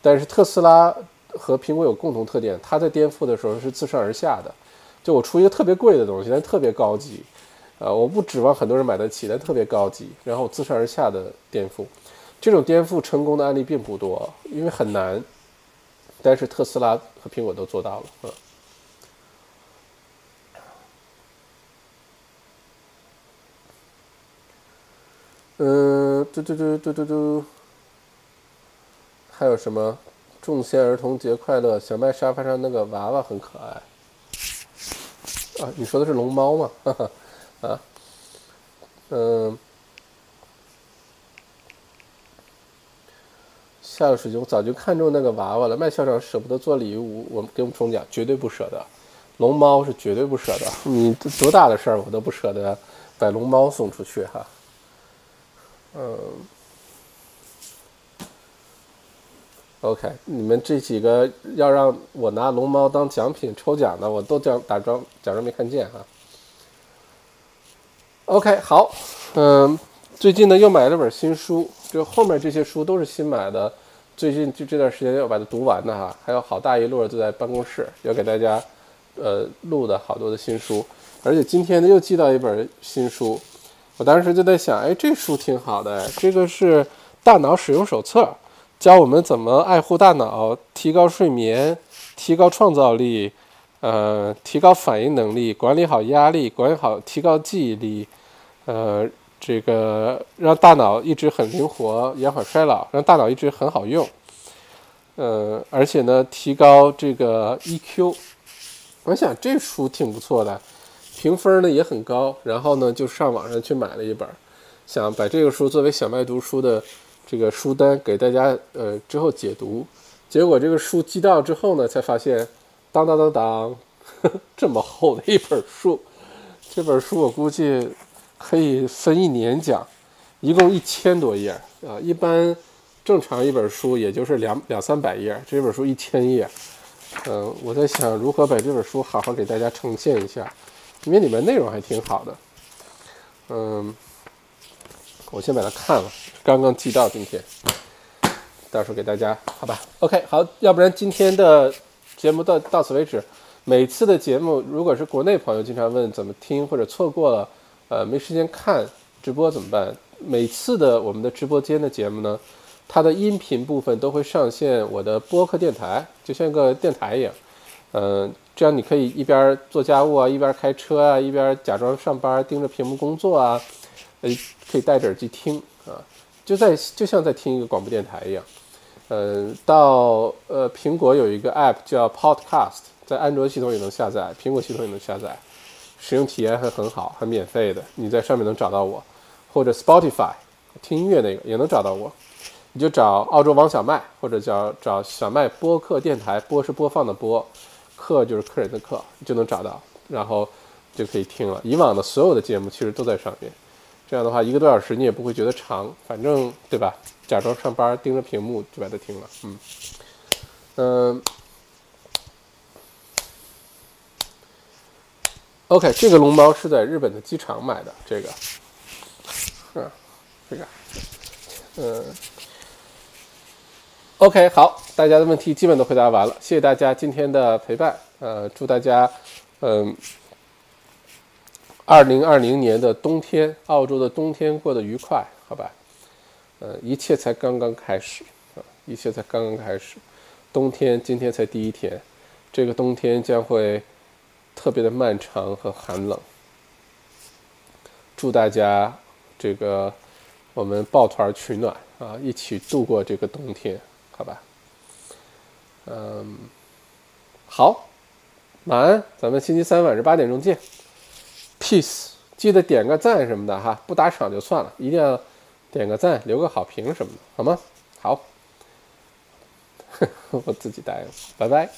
但是特斯拉和苹果有共同特点，它在颠覆的时候是自上而下的。就我出一个特别贵的东西，但特别高级，呃，我不指望很多人买得起，但特别高级，然后自上而下的颠覆。这种颠覆成功的案例并不多，因为很难。但是特斯拉和苹果都做到了，嗯。嗯，嘟嘟嘟嘟嘟嘟，还有什么？众仙儿童节快乐！小麦沙发上那个娃娃很可爱。啊，你说的是龙猫吗？哈哈，啊，嗯，下了水晶，我早就看中那个娃娃了。麦校长舍不得做礼物，我们给我们中奖，绝对不舍得。龙猫是绝对不舍得，你多大的事儿，我都不舍得把龙猫送出去哈。嗯，OK，你们这几个要让我拿龙猫当奖品抽奖的，我都假打装假装没看见哈。OK，好，嗯，最近呢又买了本新书，就后面这些书都是新买的，最近就这段时间要把它读完的哈，还有好大一摞就在办公室要给大家呃录的好多的新书，而且今天呢又寄到一本新书，我当时就在想，哎，这书挺好的，这个是大脑使用手册，教我们怎么爱护大脑，提高睡眠，提高创造力。呃，提高反应能力，管理好压力，管理好，提高记忆力，呃，这个让大脑一直很灵活，延缓衰老，让大脑一直很好用。呃，而且呢，提高这个 EQ。我想这书挺不错的，评分呢也很高。然后呢，就上网上去买了一本，想把这个书作为小麦读书的这个书单给大家呃之后解读。结果这个书寄到之后呢，才发现。当当当当，*laughs* 这么厚的一本书，这本书我估计可以分一年讲，一共一千多页啊！一般正常一本书也就是两两三百页，这本书一千页。嗯，我在想如何把这本书好好给大家呈现一下，因为里面内容还挺好的。嗯，我先把它看了，刚刚寄到今天，到时候给大家好吧？OK，好，要不然今天的。节目到到此为止。每次的节目，如果是国内朋友经常问怎么听或者错过了，呃，没时间看直播怎么办？每次的我们的直播间的节目呢，它的音频部分都会上线我的播客电台，就像个电台一样。嗯，这样你可以一边做家务啊，一边开车啊，一边假装上班盯着屏幕工作啊，呃，可以戴着耳机听，就在就像在听一个广播电台一样。嗯，到呃，苹果有一个 App 叫 Podcast，在安卓系统也能下载，苹果系统也能下载，使用体验还很好，还免费的。你在上面能找到我，或者 Spotify 听音乐那个也能找到我。你就找澳洲王小麦，或者叫找小麦播客电台，播是播放的播，客就是客人的客，就能找到，然后就可以听了。以往的所有的节目其实都在上面。这样的话，一个多小时你也不会觉得长，反正对吧？假装上班盯着屏幕就把它听了，嗯嗯。OK，这个龙猫是在日本的机场买的，这个，嗯，这个，嗯。OK，好，大家的问题基本都回答完了，谢谢大家今天的陪伴，呃，祝大家，嗯。二零二零年的冬天，澳洲的冬天过得愉快，好吧？呃，一切才刚刚开始啊，一切才刚刚开始。冬天今天才第一天，这个冬天将会特别的漫长和寒冷。祝大家这个我们抱团取暖啊，一起度过这个冬天，好吧？嗯，好，晚安，咱们星期三晚上八点钟见。Peace，记得点个赞什么的哈，不打赏就算了，一定要点个赞，留个好评什么的，好吗？好，*laughs* 我自己答应，拜拜。